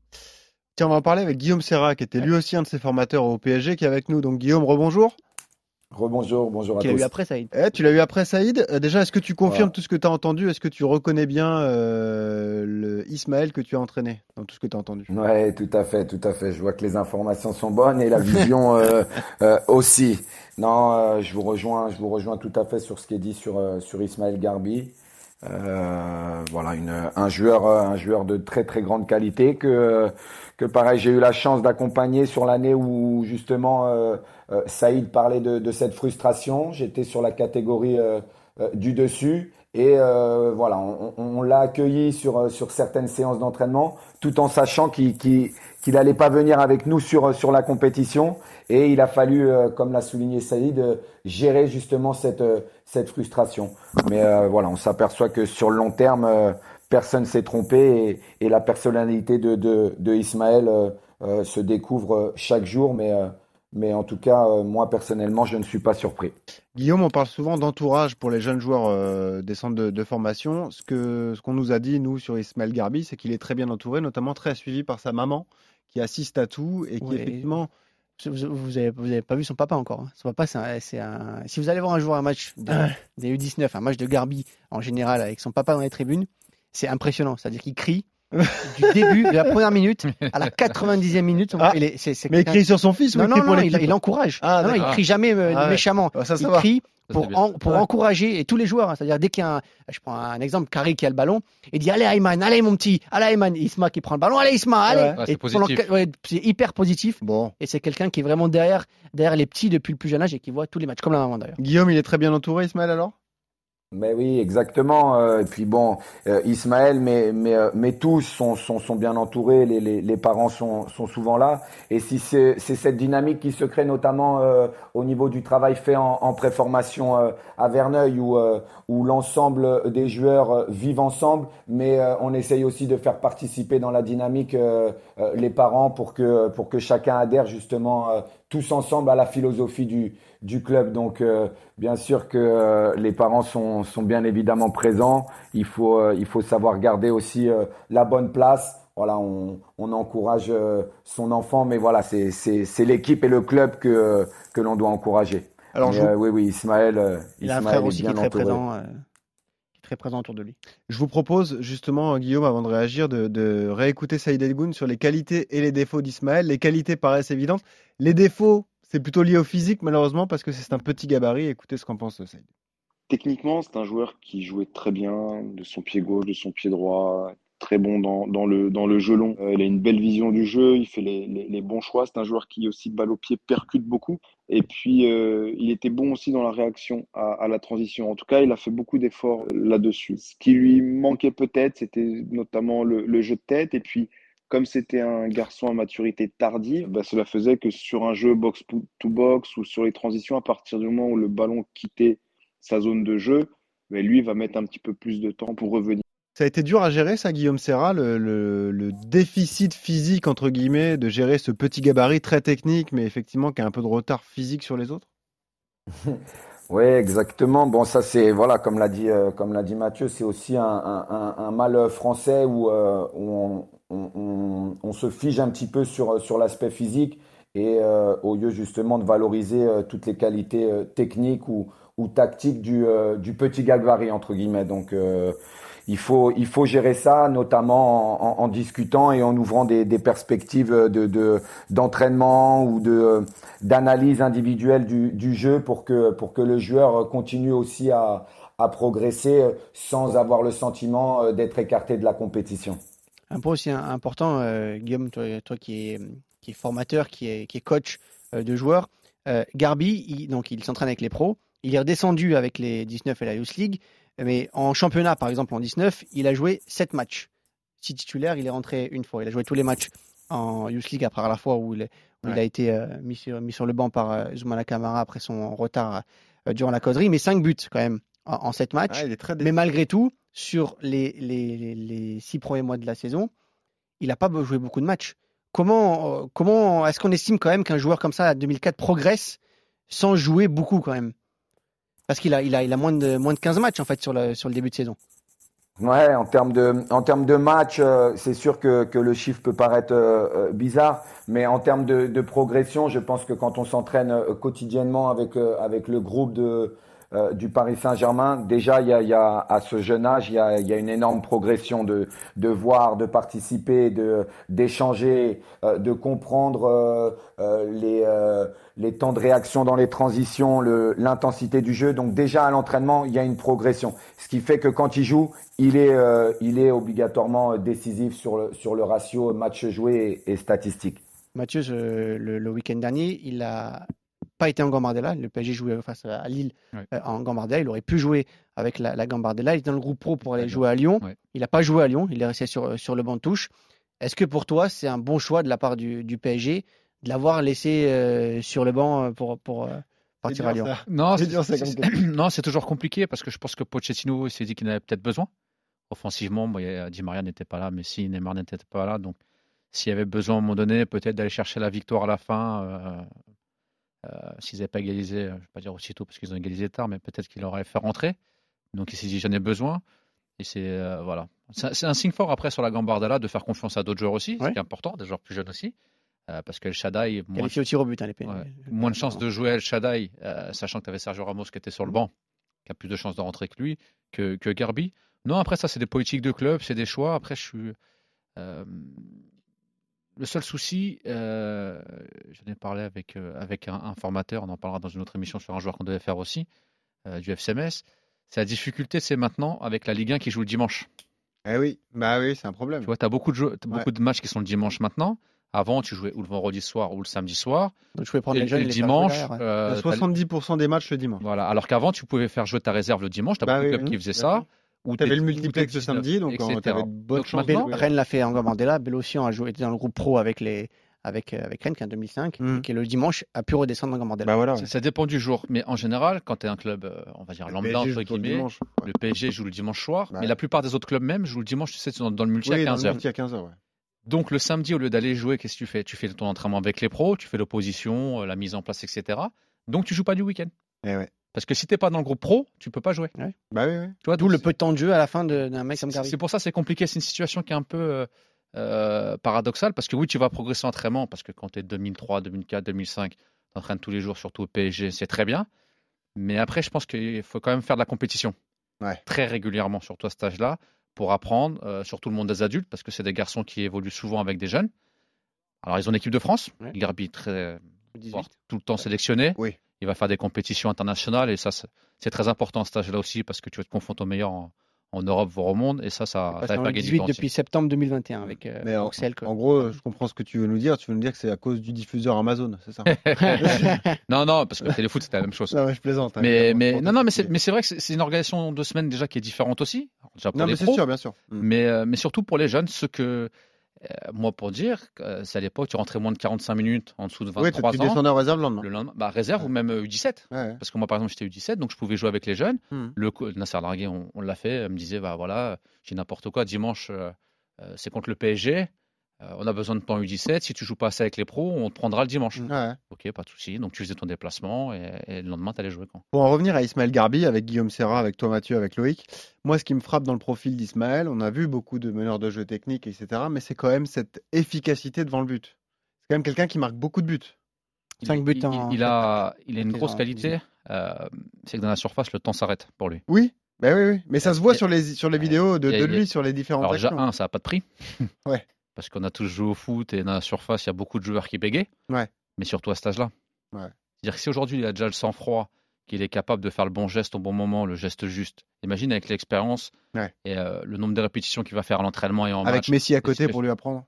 Tiens, on va en parler avec Guillaume Serra, qui était lui aussi un de ses formateurs au PSG, qui est avec nous. Donc Guillaume, rebonjour. Rebonjour, bonjour à Qu'il a eu tous. après Saïd. Eh, tu l'as eu après Saïd. Euh, déjà, est-ce que tu confirmes Voilà. tout ce que tu as entendu? Est-ce que tu reconnais bien euh, le Ismaël que tu as entraîné dans tout ce que tu as entendu? Ouais, tout à fait, tout à fait. Je vois que les informations sont bonnes et la vision euh, euh, aussi. Non, euh, je vous rejoins, je vous rejoins tout à fait sur ce qui est dit sur euh, sur Ismaël Garbi. Euh, voilà, une, un joueur, un joueur de très très grande qualité que que pareil, j'ai eu la chance d'accompagner sur l'année où justement euh, Saïd parlait de, de cette frustration. J'étais sur la catégorie euh, euh, du dessus et euh, voilà, on, on- l'a accueilli sur euh, sur certaines séances d'entraînement, tout en sachant qu'il qu'il qu'il allait pas venir avec nous sur sur la compétition et il a fallu, comme l'a souligné Saïd, gérer justement cette cette frustration. Mais voilà, on s'aperçoit que sur le long terme, personne s'est trompé et, et la personnalité de de, de Ismaël euh, se découvre chaque jour, mais euh, mais en tout cas, euh, moi personnellement, je ne suis pas surpris. Guillaume, on parle souvent d'entourage pour les jeunes joueurs euh, des centres de, de formation. Ce que ce qu'on nous a dit, nous, sur Ismaël Garbi, c'est qu'il est très bien entouré, notamment très suivi par sa maman, qui assiste à tout et qui, Ouais. effectivement, Vous, vous, vous avez, vous avez pas vu son papa encore. hein. Son papa, c'est un, Si vous allez voir un jour un match des, des U19, un match de Garbi en général avec son papa dans les tribunes, c'est impressionnant. C'est-à-dire qu'il crie du début, de la première minute à la 90e minute. Ah. il est- mais il crie sur son fils ou non, il non, crie pour non, il, encourage. Ah, non, non, il crie jamais euh, Ah ouais. méchamment. Ça, ça il va. crie pour, bien. en- pour Ouais. encourager et tous les joueurs. hein. C'est-à-dire dès qu'il y a un, je prends un exemple, Carré qui a le ballon, il dit allez Ayman, allez mon petit, allez Ayman, Isma qui prend le ballon, allez Isma, allez. Ouais, c'est hyper positif. Bon. Et c'est quelqu'un qui est vraiment derrière, derrière les petits depuis le plus jeune âge et qui voit tous les matchs, comme la maman d'ailleurs. Guillaume, il est très bien entouré, Ismaël, alors? Mais oui, exactement. euh, Et puis bon, euh, Ismaël, mais, mais, euh, mais tous sont, sont, sont bien entourés, les, les, les parents sont, sont souvent là. Et si c'est cette dynamique qui se crée notamment euh, au niveau du travail fait en, en préformation euh, à Verneuil, où, euh, où l'ensemble des joueurs vivent ensemble, mais on essaye aussi de faire participer dans la dynamique les parents pour que, pour que chacun adhère justement tous ensemble à la philosophie du, du club. Donc, euh, bien sûr que euh, les parents sont, sont bien évidemment présents. Il faut, euh, il faut savoir garder aussi la bonne place. Voilà, on, on encourage son enfant, mais voilà, c'est, l'équipe et le club que, que l'on doit encourager. Alors, Mais, je, vous- oui, oui, Ismaël, Il a un frère aussi qui bien est très entouré. présent, présent autour de lui. je vous propose justement, Guillaume, avant de réagir, de, de réécouter Saïd Elgoun sur les qualités et les défauts d'Ismaël. Les qualités paraissent évidentes. Les défauts, c'est plutôt lié au physique, malheureusement, parce que c'est un petit gabarit. Écoutez ce qu'en pense Saïd. Techniquement, c'est un joueur qui jouait très bien de son pied gauche, de son pied droit, très bon dans, dans le, dans le jeu long. Euh, il a une belle vision du jeu, il fait les, les, bons choix. C'est un joueur qui, aussi, balle au pied, percute beaucoup. Et puis, euh, il était bon aussi dans la réaction à, à la transition. En tout cas, il a fait beaucoup d'efforts euh, là-dessus. Ce qui lui manquait peut-être, c'était notamment le, le jeu de tête. Et puis, comme c'était un garçon à maturité tardive, bah, cela faisait que sur un jeu box-to-box ou sur les transitions, à partir du moment où le ballon quittait sa zone de jeu, mais lui va mettre un petit peu plus de temps pour revenir. Ça a été dur à gérer, ça, Guillaume Serra, le, le- le déficit physique, entre guillemets, de gérer ce petit gabarit très technique, mais effectivement qui a un peu de retard physique sur les autres? Oui, exactement. Bon, ça c'est voilà, comme l'a dit, euh, comme l'a dit Mathieu, c'est aussi un, un, mal français où, euh, on, se fige un petit peu sur sur l'aspect physique et euh, au lieu justement de valoriser euh, toutes les qualités euh, techniques ou ou tactiques du euh, du petit gabarit entre guillemets. Donc euh, il faut il faut gérer ça, notamment en, discutant et en ouvrant des, perspectives de de d'entraînement ou d'analyse individuelle du, du jeu pour que, pour que le joueur continue aussi à, à progresser sans avoir le sentiment euh, d'être écarté de la compétition. Un point aussi important, euh, Guillaume, toi, qui, est, qui formateur, qui est, qui est coach euh, de joueurs, euh, Garbi, il, il s'entraîne avec les pros, il est redescendu avec les 19 et la Youth League, mais en championnat, par exemple, en 19, il a joué 7 matchs. Si titulaire, il est rentré une fois. Il a joué tous les matchs en Youth League, après la fois où il, est- où il Ouais. a été euh, mis, sur, mis sur le banc par euh, Zoumana Kamara après son retard euh, durant la causerie, mais 5 buts quand même en, en 7 matchs. Très Mais malgré tout, sur les, les, les, les six premiers mois de la saison, il n'a pas joué beaucoup de matchs. Comment, euh, comment est-ce qu'on estime quand même qu'un joueur comme ça, à 2004, progresse sans jouer beaucoup quand même? Parce qu'il a, il a, il a moins, de, moins de 15 matchs en fait sur le, sur le début de saison. Ouais, en termes de, en termes de euh, c'est sûr que, que le chiffre peut paraître euh, euh, bizarre, mais en termes de, progression, je pense que quand on s'entraîne quotidiennement avec, avec le groupe de, euh, du Paris Saint-Germain, déjà, il y a, y a, à ce jeune âge, il y a, y a une énorme progression de, de voir, de participer, de, d'échanger, euh, de comprendre euh, les, les temps de réaction dans les transitions, l'intensité du jeu. Donc déjà à l'entraînement, il y a une progression. Ce qui fait que quand il joue, il est, il est obligatoirement décisif sur le, sur le ratio match joué et, et statistique. Mathieu, le, le week-end dernier, il n'a pas été en Gambardella. Le PSG jouait face à Lille Ouais. euh, en Gambardella. Il aurait pu jouer avec la, la Gambardella. Il est dans le groupe pro pour aller jouer à Lyon. Ouais. Il n'a pas joué à Lyon. Il est resté sur, sur le banc de touche. Est-ce que pour toi, c'est un bon choix de la part du, du PSG de l'avoir laissé euh, sur le banc euh, pour, pour euh, partir à Lyon? Non, C'est c'est dur, ça, comme c'est- non, c'est toujours compliqué parce que je pense que Pochettino s'est dit qu'il en avait peut-être besoin. Offensivement, bon, il y a- Di Maria n'était pas là, Messi, Neymar n'était pas là. Donc, s'il y avait besoin à un moment donné, peut-être d'aller chercher la victoire à la fin, euh, euh, s'ils n'avaient pas égalisé, je ne vais pas dire aussitôt parce qu'ils ont égalisé tard, mais peut-être qu'il aurait fait rentrer. Donc, il s'est dit j'en ai besoin. Et c'est euh, voilà. C'est un signe fort après sur la Gambardella de faire confiance à d'autres joueurs aussi, Ouais. ce qui est important, des joueurs plus jeunes aussi. euh, parce que le Shaddai, moins, Qualifié au tir au but, hein, les. Ouais. moins de chances de jouer El Shaddai, euh, sachant que tu avais Sergio Ramos qui était sur le banc, qui a plus de chances de rentrer que lui, que, que Garbi. Non, après ça, c'est des politiques de club, c'est des choix. Après, je suis. Le seul souci, euh, j'en ai parlé avec, euh, avec un, un formateur, on en parlera dans une autre émission sur un joueur qu'on devait faire aussi. euh, du FCMS. C'est la difficulté, c'est maintenant avec la Ligue 1 qui joue le dimanche. Eh oui, bah oui, c'est un problème. Tu vois, tu as beaucoup de, jeux, t'as Ouais. beaucoup de matchs qui sont le dimanche maintenant. Avant, tu jouais ou le vendredi soir ou le samedi soir. Donc je pouvais prendre Et, les jeunes et le faire dimanche, derrière, ouais. Il y a euh, t'as- 70% des matchs le dimanche. voilà. Alors qu'avant, tu pouvais faire jouer ta réserve le dimanche. Tu as Bah beaucoup de oui, clubs qui faisaient ça. Ou T'avais t'es- le multiplex le 19, samedi, donc etc. t'avais de bonnes Donc chances. Rennes l'a fait en Mandela, Bellocian a joué était dans le groupe pro avec les avec euh, avec Rennes qui est en 2005 Mm. et qui le dimanche a pu redescendre dans Mandela. Bah voilà. Ça, ça dépend du jour. Mais en général, quand tu es un club, euh, on va dire Le lambda, PSG entre joue tout le guillemets, dimanche. Ouais. le PSG joue le dimanche soir. Bah mais ouais. la plupart des autres clubs même jouent le dimanche, tu sais, dans, dans le multi Oui, à dans le 15h. multi à 15h, ouais. Donc le samedi, au lieu d'aller jouer, qu'est-ce que tu fais? Tu fais ton entraînement avec les pros, tu fais l'opposition, euh, la mise en place, etc. Donc tu joues pas du week-end. Eh ouais. Parce que si t'es pas dans le groupe pro, tu peux pas jouer. Bah oui, oui. Tu vois, D'où le peu de temps de jeu à la fin d'un mec comme c'est- Garbi. C'est pour ça que c'est compliqué. C'est une situation qui est un peu euh, euh, paradoxale parce que oui, tu vas progresser en entraînement parce que quand tu es 2003, 2004, 2005, tu entraînes tous les jours, surtout au PSG, c'est très bien. Mais après, je pense qu'il faut quand même faire de la compétition Ouais. très régulièrement, surtout à cet âge-là, pour apprendre, euh, surtout le monde des adultes, parce que c'est des garçons qui évoluent souvent avec des jeunes. Alors, ils ont l'équipe de France, Ouais. Très 18. voire tout le temps sélectionné. Oui. Il va faire des compétitions internationales et ça, c'est très important cet âge-là aussi parce que tu vas te confronter aux meilleurs en, en Europe, voire au monde. Et ça, ça, ça va faire gagner du 18 temps depuis septembre 2021 avec euh, Mais en, Axel. quoi. en gros, je comprends ce que tu veux nous dire. Tu veux nous dire que c'est à cause du diffuseur Amazon, c'est ça? Non, non, parce que Téléfoot, c'était la même chose. Non, mais je plaisante. hein, Mais, mais, je non, non, mais c'est, vrai que c'est c'est une organisation de semaine déjà qui est différente aussi. Déjà pour Non, les mais c'est pros, sûr, bien sûr. Mm. mais, euh, mais surtout pour les jeunes, ce que, euh, moi, pour dire, euh, c'est à l'époque, tu rentrais moins de 45 minutes en dessous de Oui, tu 23 tu ans. descendais en réserve le lendemain. Le lendemain, bah, réserve ou même euh, U17. Ouais, ouais. Parce que moi, par exemple, j'étais U17, donc je pouvais jouer avec les jeunes. Hmm. Le Nasser Largué, on, on l'a fait, euh, me disait, bah voilà, j'ai n'importe quoi, dimanche, euh, euh, c'est contre le PSG, euh, on a besoin de temps U17, si tu joues pas assez avec les pros, on te prendra le dimanche. Ouais, ouais. Ok, pas de souci. Donc tu faisais ton déplacement et, et le lendemain, tu allais jouer quand? Pour en revenir à Ismaël Garbi, avec Guillaume Serra, avec toi Mathieu, avec Loïc, moi ce qui me frappe dans le profil d'Ismaël, on a vu beaucoup de meneurs de jeu techniques, etc. Mais c'est quand même cette efficacité devant le but. C'est quand même quelqu'un qui marque beaucoup de buts. Il- Cinq buts il, en- il, il a, il a une grosse qualité, euh, c'est que dans la surface, le temps s'arrête pour lui. Oui, ben oui, oui. Mais ça se voit sur les, sur les vidéos de, lui, sur les différentes Alors déjà, un, ça n'a pas de prix. Ouais. Parce qu'on a tous joué au foot et dans la surface, il y a beaucoup de joueurs qui bégayent. Ouais. Mais surtout à cet âge-là. Ouais. C'est-à-dire que si aujourd'hui il a déjà le sang-froid, qu'il est capable de faire le bon geste au bon moment, le geste juste, imagine avec l'expérience Ouais. et euh, le nombre de répétitions qu'il va faire à l'entraînement et en Avec match, Messi à côté pour lui apprendre.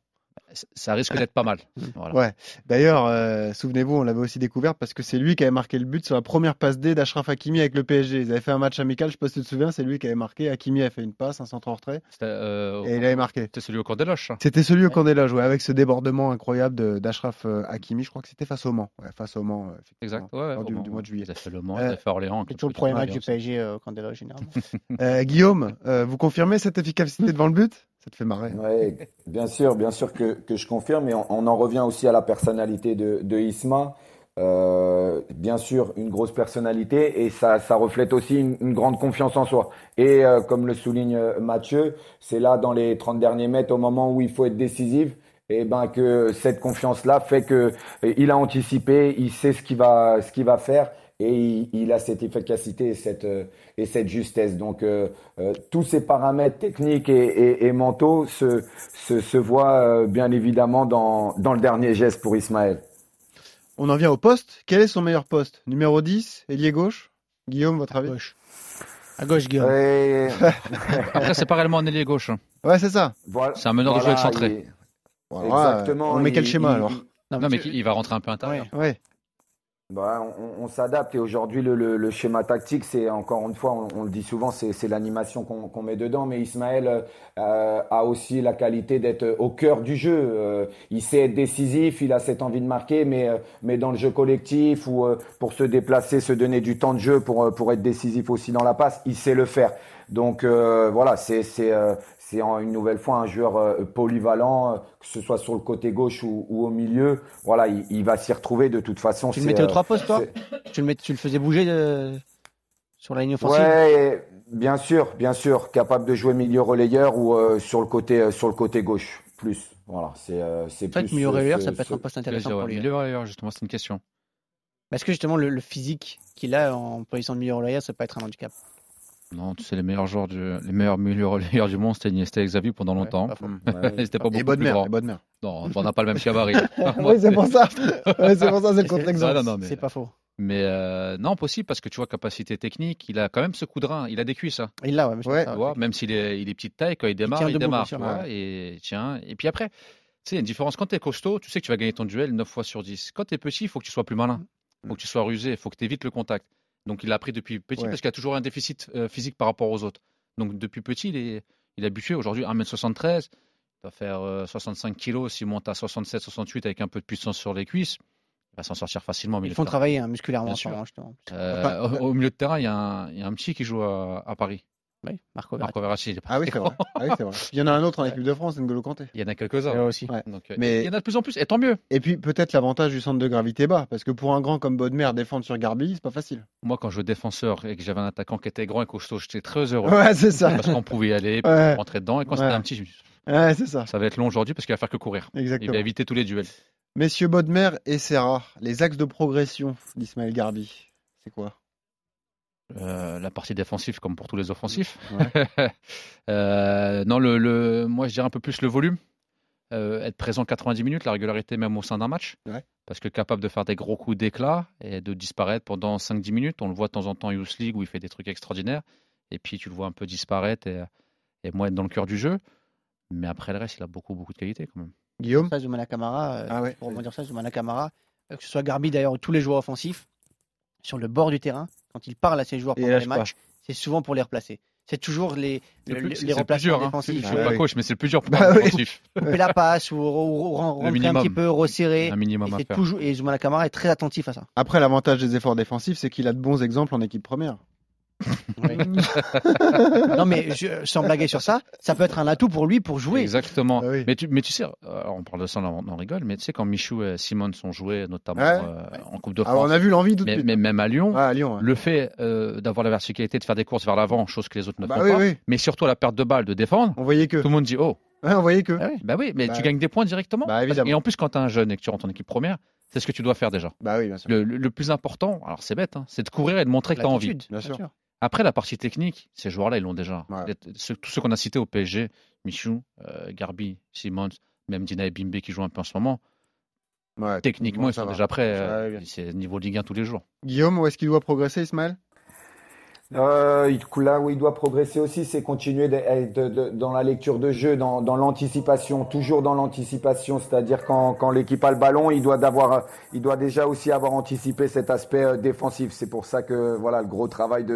Ça risque d'être pas mal. Voilà. Ouais. D'ailleurs, euh, souvenez-vous, on l'avait aussi découvert parce que c'est lui qui avait marqué le but sur la première passe D d'Ashraf Hakimi avec le PSG. Ils avaient fait un match amical, je sais pas si tu te souviens, c'est lui qui avait marqué. Hakimi a fait une passe, un centre en retrait, euh, et il avait marqué. c'était celui au camp des ça. C'était celui au camp des loges, ouais, avec ce débordement incroyable d'Ashraf euh, Hakimi. Je crois que c'était face au Mans. Ouais, face au Mans. Exact. Ouais, du- mois de juillet. Il a fait le Mans, Euh, il a fait Orléans. C'est toujours le premier match du PSG au Candela, généralement. Euh, Guillaume, euh, vous confirmez cette efficacité devant le but? Ça te fait marrer. hein Ouais, bien sûr, bien sûr que, que je confirme, mais on, on en revient aussi à la personnalité de, de Isma. Euh, bien sûr, une grosse personnalité et ça, ça reflète aussi une, une grande confiance en soi. Et euh, comme le souligne euh, Mathieu, c'est là dans les 30 derniers mètres, au moment où il faut être décisif, et ben que cette confiance-là fait que il a anticipé, il sait ce qu'il va, ce qu'il va faire et il, il a cette efficacité et cette, euh, et cette justesse. Donc euh, euh, tous ces paramètres techniques et, et, et mentaux se, se, se voient euh, bien évidemment dans, dans le dernier geste pour Ismaël. On en vient au poste. Quel est son meilleur poste? Numéro 10, ailier gauche? Guillaume, votre À avis? Gauche. À gauche, Guillaume. Et Après, c'est pas réellement un ailier gauche. hein. Ouais, c'est ça. voilà, C'est un meneur de jeu excentré. il- Voilà, Exactement. On met quel il- schéma il- alors? Non, mais il va rentrer un peu intérieur. Ouais. Bah, on, s'adapte et aujourd'hui le, schéma tactique, c'est encore une fois, on, le dit souvent, c'est l'animation qu'on met dedans. Mais Ismaël euh, a aussi la qualité d'être au cœur du jeu. Euh, il sait être décisif, il a cette envie de marquer, mais euh, mais dans le jeu collectif ou euh, pour se déplacer, se donner du temps de jeu pour pour être décisif aussi dans la passe, il sait le faire. Donc voilà, c'est c'est une nouvelle fois un joueur euh, polyvalent, euh, que ce soit sur le côté gauche ou, ou au milieu. Voilà, il, il va s'y retrouver de toute façon. Tu le c'est, mettais aux euh, trois postes, toi tu le, tu le faisais bouger euh, sur la ligne offensive? Ouais, bien sûr, bien sûr, capable de jouer milieu relayeur ou euh, sur le côté euh, sur le côté gauche, plus. Voilà, c'est euh, c'est plus. milieu relayeur, ce- ça peut être ce- un poste intéressant pour lui. milieu relayeur, justement, c'est une question. Parce que justement, le, le physique qu'il a en position de milieu relayeur, ça peut être un handicap? Non, tu sais, les meilleurs joueurs, du, les meilleurs milieux relayeurs du monde, c'était Iniesta et Xavi pendant longtemps. pas. Mm. Ouais. Pas Et beaucoup bonne plus mère, grands. et bonne mère. Non, on n'a pas le même gabarit. oui, c'est pour ça. Ouais, c'est pour ça, c'est le contexte. Non, non, mais, C'est pas faux. Mais euh, non, possible parce que tu vois, capacité technique, il a quand même ce coup de rein. Il a des cuisses, hein, Il l'a, ouais. Ouais. vois, même s'il est, il est petite taille, quand il démarre, il, debout, démarre. sûr, vois, et tiens. Et puis après, tu sais, il y a une différence. Quand tu es costaud, tu sais que tu vas gagner ton duel 9 fois sur 10. Quand tu es petit, il faut que tu sois plus malin. Il faut que tu sois rusé. Il faut que tu évites le contact. Donc, il a appris depuis petit Ouais. parce qu'il a toujours un déficit euh, physique par rapport aux autres. Donc, depuis petit, il est, il est habitué. Aujourd'hui, 1m73, il va faire euh, 65 kg. S'il monte à 67, 68 avec un peu de puissance sur les cuisses, il va s'en sortir facilement. mais Ils il font travailler hein, musculairement Bien sûr. Euh, au, au milieu de terrain, il y, a un, il y a un petit qui joue à, à Paris. Oui, Marco Verratti. Marco Verratti, il est pas Ah oui, c'est vrai. grand. Ah oui, c'est vrai. Il y en a un autre en équipe de France, N'Golo Kanté. Il y en a quelques-uns. Aussi. Ouais. Donc, euh, Mais- Il y en a de plus en plus, et tant mieux. Et puis peut-être l'avantage du centre de gravité bas, parce que pour un grand comme Bodmer, défendre sur Garbi, c'est pas facile. Moi, quand je jouais défenseur et que j'avais un attaquant qui était grand et costaud, j'étais très heureux. Ouais, c'est ça. Parce qu'on pouvait y aller, Ouais. rentrer dedans. Et quand Ouais. c'était un petit, je me suis Ouais, c'est ça. ça va être long aujourd'hui parce qu'il va faire que courir. Il Exactement. va éviter tous les duels. Messieurs Bodmer et Serra, les axes de progression d'Ismaël Garbi, c'est quoi? Euh, la partie défensive, comme pour tous les offensifs. Ouais. Euh, non, le, le- moi, je dirais un peu plus le volume. Euh, être présent 90 minutes, la régularité même au sein d'un match. Ouais. Parce que capable de faire des gros coups d'éclat et de disparaître pendant 5-10 minutes. On le voit de temps en temps en Youth League où il fait des trucs extraordinaires. Et puis tu le vois un peu disparaître et, et moins être dans le cœur du jeu. Mais après le reste, il a beaucoup, beaucoup de qualité quand même. Guillaume? Ça, Zoumana Camara, euh, Ah ouais. pour rebondir ça, Zoumana Camara, que ce soit Garbi d'ailleurs ou tous les joueurs offensifs, sur le bord du terrain, quand il parle à ses joueurs pendant les matchs, c'est souvent pour les replacer. C'est toujours les, C'est le- plus- les, c'est le remplacements dur, hein. défensifs. Je Ah suis ouais. pas coach, mais c'est le plus dur pour Bah oui. Couper la passe ou, ou- ou- ou rentrer un petit peu, resserrer. Un minimum Et, à c'est faire. toujours, et Zoumana Camara est très attentif à ça. Après, l'avantage des efforts défensifs, c'est qu'il a de bons exemples en équipe première. non, mais je- sans blaguer sur ça, ça peut être un atout pour lui pour jouer. Exactement. Ah oui. mais, tu, mais tu sais, euh, on parle de ça, on, on rigole, mais tu sais, quand Michou et Simons ont joué, notamment Ouais. euh, en Coupe de Ah, on France, a vu l'envie tout de mais, mais même à Lyon, Ah, à Lyon. ouais. le fait euh, d'avoir la verticalité, de faire des courses vers l'avant, chose que les autres ne Bah font oui, pas, oui. mais surtout la perte de balle, de défendre, On voyait que. tout le monde dit Oh, Ouais, on voyait que. Ah oui. bah oui, mais Bah tu gagnes des points directement. Bah. Et en plus, quand tu es un jeune et que tu rentres en équipe première, c'est ce que tu dois faire déjà. Bah oui, bien sûr. Le, le- le plus important, alors c'est bête, hein, c'est de courir et de montrer que tu as envie. Bien sûr. Après, la partie technique, ces joueurs-là, ils l'ont déjà. Ouais. Les- ceux- tous ceux qu'on a cités au PSG, Michou, euh, Garbi, Simons, même Dina et Bimbe qui jouent un peu en ce moment, Ouais, techniquement, ils sont va. déjà prêts. Euh, c'est niveau Ligue 1 tous les jours. Guillaume, où est-ce qu'il doit progresser, Ismaël? Euh, là où il doit progresser aussi, c'est continuer de- dans la lecture de jeu, dans, l'anticipation, toujours dans l'anticipation. C'est-à-dire quand, quand l'équipe a le ballon, il doit d'avoir, il doit déjà aussi avoir anticipé cet aspect euh, défensif. C'est pour ça que voilà le gros travail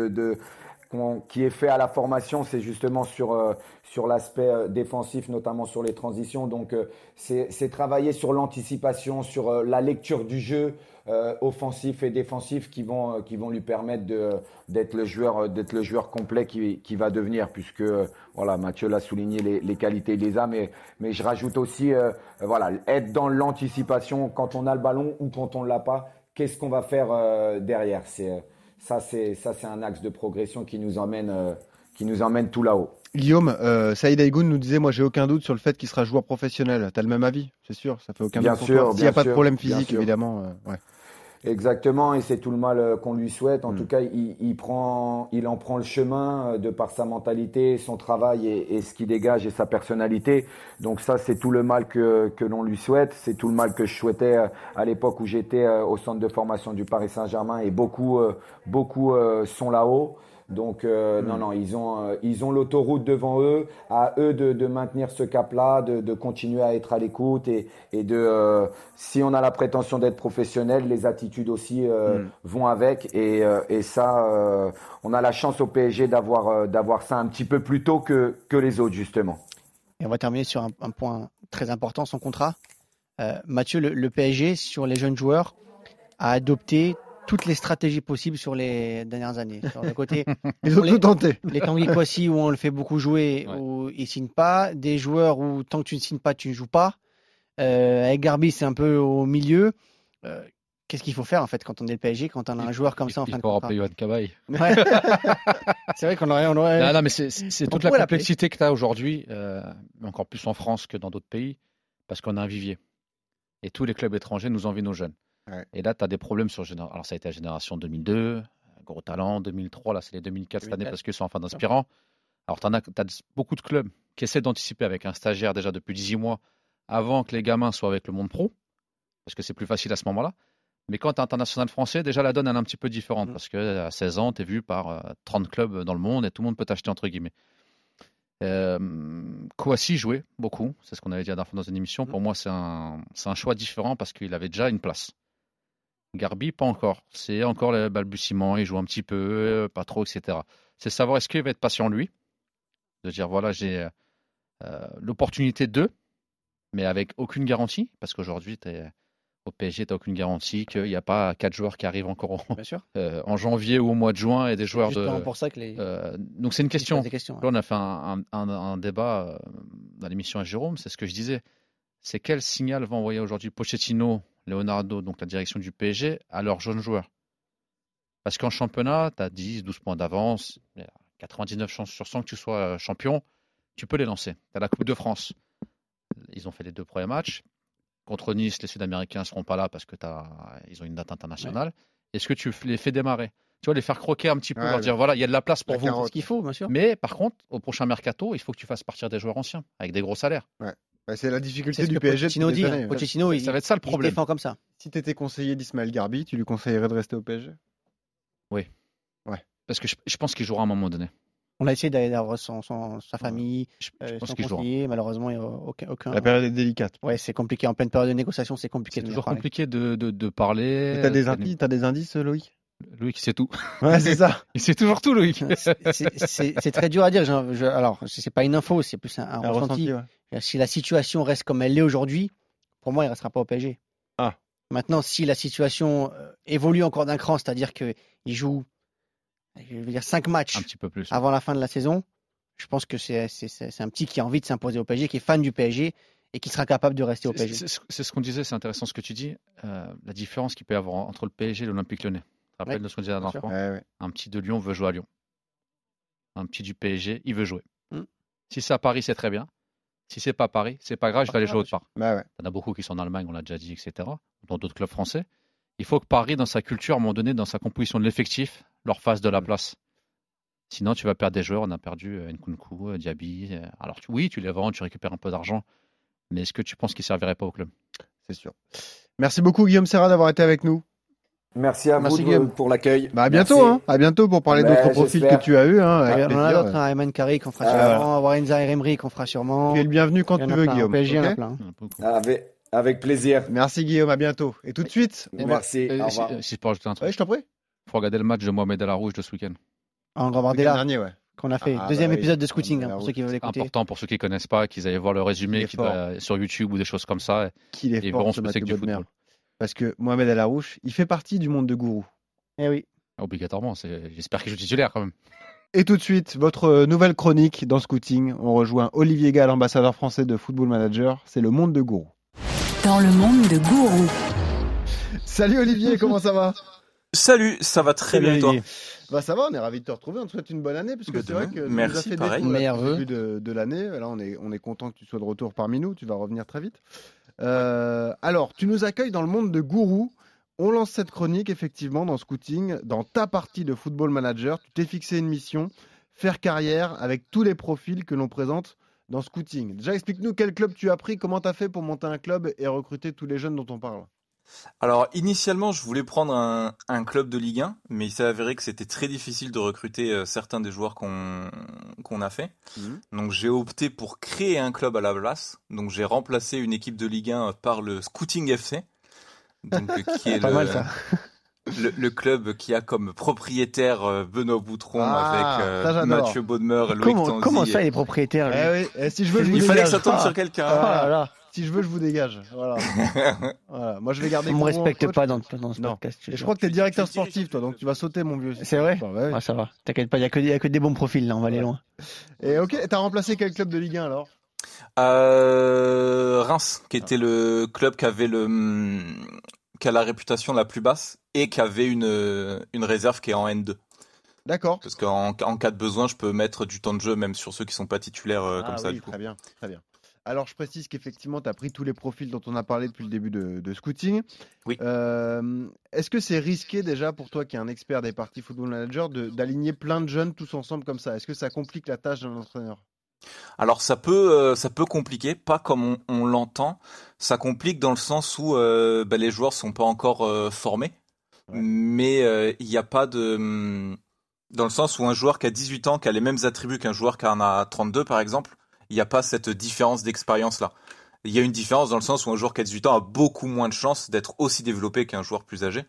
qui est fait à la formation, c'est justement sur euh, sur l'aspect euh, défensif, notamment sur les transitions. Donc c'est travailler sur l'anticipation, sur la lecture du jeu. Euh, offensif et défensif qui vont euh, qui vont lui permettre d'être le joueur euh, d'être le joueur complet qui, qui va devenir puisque euh, voilà Mathieu l'a souligné les, les qualités il les a mais mais je rajoute aussi euh, voilà être dans l'anticipation quand on a le ballon ou quand on l'a pas qu'est-ce qu'on va faire euh, derrière? C'est ça c'est ça c'est un axe de progression qui nous emmène qui nous emmène tout là-haut Guillaume, euh, Saïd Aïgoun nous disait Moi, j'ai aucun doute sur le fait qu'il sera joueur professionnel. T'as le même avis C'est sûr, ça fait aucun Bien doute sûr, toi. S'il n'y bien a pas de problème bien physique, évidemment. euh, ouais. Exactement, et c'est tout le mal euh, qu'on lui souhaite. En Mm. tout cas, il, il prend, il en prend le chemin euh, de par sa mentalité, son travail et, et ce qu'il dégage et sa personnalité. Donc ça, c'est tout le mal que, que l'on lui souhaite. C'est tout le mal que je souhaitais euh, à l'époque où j'étais au centre de formation du Paris Saint-Germain et beaucoup, beaucoup sont là-haut. Donc euh, non, non, ils ont, euh, ils ont l'autoroute devant eux. À eux de, de maintenir ce cap-là, de, de continuer à être à l'écoute et, et de, euh, si on a la prétention d'être professionnel, les attitudes aussi euh, Mm. vont avec. Et, et ça, on a la chance au PSG d'avoir, d'avoir ça un petit peu plus tôt que, que les autres justement. Et on va terminer sur un, un point très important, son contrat. Mathieu, le, le PSG, sur les jeunes joueurs, a adopté toutes les stratégies possibles sur les dernières années. Sur le côté, Ils ont Les- tout tenté. les Tanguy Kwasi où on le fait beaucoup jouer, Ouais. où il signe pas, des joueurs où tant que tu ne signes pas, tu ne joues pas. Euh, avec Garbi, c'est un peu au milieu. Euh, Qu'est-ce qu'il faut faire en fait quand on est le PSG, quand on a un joueur comme ça en il fin de faut contrat? rappeler Johan Cabaye. Ouais. C'est vrai qu'on aurait, on aurait- Non, non, mais c'est toute la complexité que tu as aujourd'hui, euh, encore plus en France que dans d'autres pays, parce qu'on a un vivier. Et tous les clubs étrangers nous envient nos jeunes. Ouais. Et là, tu as des problèmes sur. Alors, ça a été la génération 2002, gros talent, 2003, là, c'est les 2004 cette année 2004. parce qu'ils sont en fin d'inspirant. Alors, tu as, beaucoup de clubs qui essaient d'anticiper avec un stagiaire déjà depuis 18 mois avant que les gamins soient avec le monde pro, parce que c'est plus facile à ce moment-là. Mais quand tu es international français, déjà la donne elle est un petit peu différente Mm. parce que à 16 ans, tu es vu par euh, 30 clubs dans le monde et tout le monde peut t'acheter entre guillemets. Euh, Kouassi jouait beaucoup, c'est ce qu'on avait dit fois dans une émission. Pour moi, c'est un, c'est un choix différent parce qu'il avait déjà une place. Garbi, pas encore. C'est encore le balbutiement, il joue un petit peu, euh, pas trop, etc. C'est savoir est-ce qu'il va être patient lui, de dire voilà, j'ai euh, l'opportunité de, mais avec aucune garantie, parce qu'aujourd'hui, au PSG, tu n'as aucune garantie qu'il n'y a pas quatre joueurs qui arrivent encore en, Bien sûr. euh, en janvier ou au mois de juin et des joueurs de. Pour ça que les. Euh, donc c'est une question. posent des questions, Là, on a fait un, un- débat euh, dans l'émission à Jérôme, c'est ce que je disais. C'est quel signal va envoyer aujourd'hui Pochettino, Leonardo, donc la direction du PSG, à leurs jeunes joueurs Parce qu'en championnat, tu as 10, 12 points d'avance, il y a 99 chances sur 100 que tu sois euh, champion, tu peux les lancer. Tu as la Coupe de France. Ils ont fait les deux premiers matchs. Contre Nice, les Sud-Américains ne seront pas là parce que ils ont une date internationale. Est-ce que tu les fais démarrer? Tu vois, les faire croquer un petit peu, Ouais, leur ouais. dire voilà, il y a de la place pour La vous. carotte. C'est ce qu'il faut, bien sûr. Mais par contre, au prochain mercato, il faut que tu fasses partir des joueurs anciens avec des gros salaires. Bah, c'est la difficulté ce du PSG. Pochettino depuis dit. des hein. années. Pochettino, il, ça va être ça le il problème. défend comme ça. Si tu étais conseiller d'Ismaël Garbi, tu lui conseillerais de rester au PSG Parce que je, je pense qu'il jouera à un moment donné. On a essayé d'aller d'avoir son, son- sa famille, Je, je euh, pense son jouera. conseiller. Malheureusement, il n'y a aucun. aucun... La période est délicate. Ouais, c'est compliqué. En pleine période de négociation, c'est compliqué C'est de toujours parler. compliqué de, de, de parler. T'as des Euh, t'as des indices, Loïc? Loïc, il sait tout. Ouais, c'est ça. Il sait toujours tout, Loïc. C'est- c'est- C'est c'est très dur à dire. J'en- je- alors, c'est pas une info, c'est plus un, un Un ressenti. ressenti, ouais. Si la situation reste comme elle l'est aujourd'hui, pour moi, il ne restera pas au PSG. Ah. Maintenant, si la situation euh, évolue encore d'un cran, c'est-à-dire qu'il joue je veux dire, 5 matchs Un petit peu plus. avant la fin de la saison, je pense que c'est c'est- c'est- c'est un petit qui a envie de s'imposer au PSG, qui est fan du PSG et qui sera capable de rester au C'est- PSG. C'est c'est- c'est ce qu'on disait, c'est intéressant ce que tu dis. euh, la différence qu'il peut y avoir entre le PSG et l'Olympique Lyonnais. Te rappelles Ouais, de ce qu'on disait la dernière sûr. fois? Ouais, ouais. Un petit de Lyon veut jouer à Lyon. Un petit du PSG, il veut jouer. Hmm. Si c'est à Paris, c'est très bien. Si c'est pas à Paris, c'est pas grave, je vais aller jouer autre part. Bah. Il y en a beaucoup qui sont en Allemagne, on l'a déjà dit, etc. Dans d'autres clubs français. Il faut que Paris, dans sa culture, à un moment donné, dans sa composition de l'effectif, leur fasse de la place. Sinon, tu vas perdre des joueurs. On a perdu euh, Nkunku, euh, Diaby. euh, Alors, tu- oui, tu les vends, tu récupères un peu d'argent. Mais est-ce que tu penses qu'ils ne serviraient pas au club? C'est sûr. Merci beaucoup, Guillaume Serra, d'avoir été avec nous. Merci à Merci, vous de- pour l'accueil. Bah, à bientôt, hein. À bientôt pour parler Ben, d'autres profils que tu as eu, hein. y en a d'autres, hein, Ayman Kari qu'on fera Ah, sûrement, Warenza Emery qu'on fera sûrement. Tu es le bienvenu quand tu veux, Guillaume. PSG, il y en a ok plein. Il y en a beaucoup. Avec, avec plaisir. Merci, Guillaume. À bientôt. Et tout de suite, on va. Merci. Euh, Au si, revoir. euh, si je peux rajouter un truc, Ouais, je t'en prie. il faut regarder le match de Mohamed El Arouche de ce week-end. En Le Gambardella, dernier, ouais. qu'on a fait. Ah, Deuxième bah oui. épisode de scouting, hein, Ah, pour ceux qui veulent écouter. Important pour ceux qui ne connaissent pas, qu'ils aillent voir le résumé qui sur YouTube ou des choses comme ça. Qu'il est Et ils fort, verront ce ce que du football. Parce que Mohamed El Arouche, il fait partie du monde de gourou. Eh oui. Obligatoirement. c'est- J'espère qu'il joue titulaire quand même. Et tout de suite, votre euh, nouvelle chronique dans Scouting. On rejoint Olivier Gall, ambassadeur français de Football Manager. C'est le monde de gourou. Dans le monde de Gourou. Salut Olivier, comment ça va? Salut, ça va très bien et toi? Bah ça va, on est ravis de te retrouver. On te souhaite une bonne année parce que Bah, c'est vrai que tu nous as fait pareil. vœux. début de, de l'année. Là, on est, on est content que tu sois de retour parmi nous. Tu vas revenir très vite. Euh, alors, tu nous accueilles dans le monde de gourou. On lance cette chronique effectivement dans Scouting, dans ta partie de Football Manager. Tu t'es fixé une mission, faire carrière avec tous les profils que l'on présente dans Scouting. Déjà, explique-nous quel club tu as pris, comment tu as fait pour monter un club et recruter tous les jeunes dont on parle. Alors initialement je voulais prendre un, un club de Ligue 1, mais il s'est avéré que c'était très difficile de recruter euh, certains des joueurs qu'on qu'on a fait. Mhm. Donc j'ai opté pour créer un club à la place. Donc j'ai remplacé une équipe de Ligue 1 par le Scouting FC. Donc, euh, qui est Pas le, mal, ça. Le, le club qui a comme propriétaire euh, Benoît Boutron Ah, avec euh. Mathieu Baudemer, Loïc Comment, Tanzi. comment ça, les propriétaires Eh oui, eh, si je veux, je Il fallait que ça tombe sur quelqu'un. Oh là là. Si je veux, je vous dégage. Voilà. Voilà. Moi, je vais garder. On me respecte pas dans, dans ce Non. podcast. Et je crois que tu es directeur sportif, toi, donc tu vas sauter, mon vieux. C'est vrai Ouais, ouais. Ah, ça va. T'inquiète pas, il n'y a, que des- y a que des bons profils là, on va aller Ouais. loin. Et ok, t'as remplacé quel club de Ligue 1 alors? Euh, Reims, qui était le club qui avait le, hum, qui a la réputation la plus basse et qui avait une, une réserve qui est en N2. D'accord. Parce qu'en en cas de besoin, je peux mettre du temps de jeu même sur ceux qui sont pas titulaires euh, comme Ah ça oui, du coup. Très bien, très bien. Alors, je précise qu'effectivement, tu as pris tous les profils dont on a parlé depuis le début de, de scouting. Oui. Euh, Est-ce que c'est risqué déjà pour toi, qui es un expert des parties football manager, d'aligner plein de jeunes tous ensemble comme ça? Est-ce que ça complique la tâche d'un entraîneur? Alors ça peut, euh, ça peut compliquer, pas comme on, on l'entend. Ça complique dans le sens où euh, bah, les joueurs sont pas encore euh, formés, mais il n'y a pas de, hum, dans le sens où un joueur qui a 18 ans, qui a les mêmes attributs qu'un joueur qui en a 32 par exemple, il n'y a pas cette différence d'expérience là. Il y a une différence dans le sens où un joueur qui a 18 ans a beaucoup moins de chances d'être aussi développé qu'un joueur plus âgé,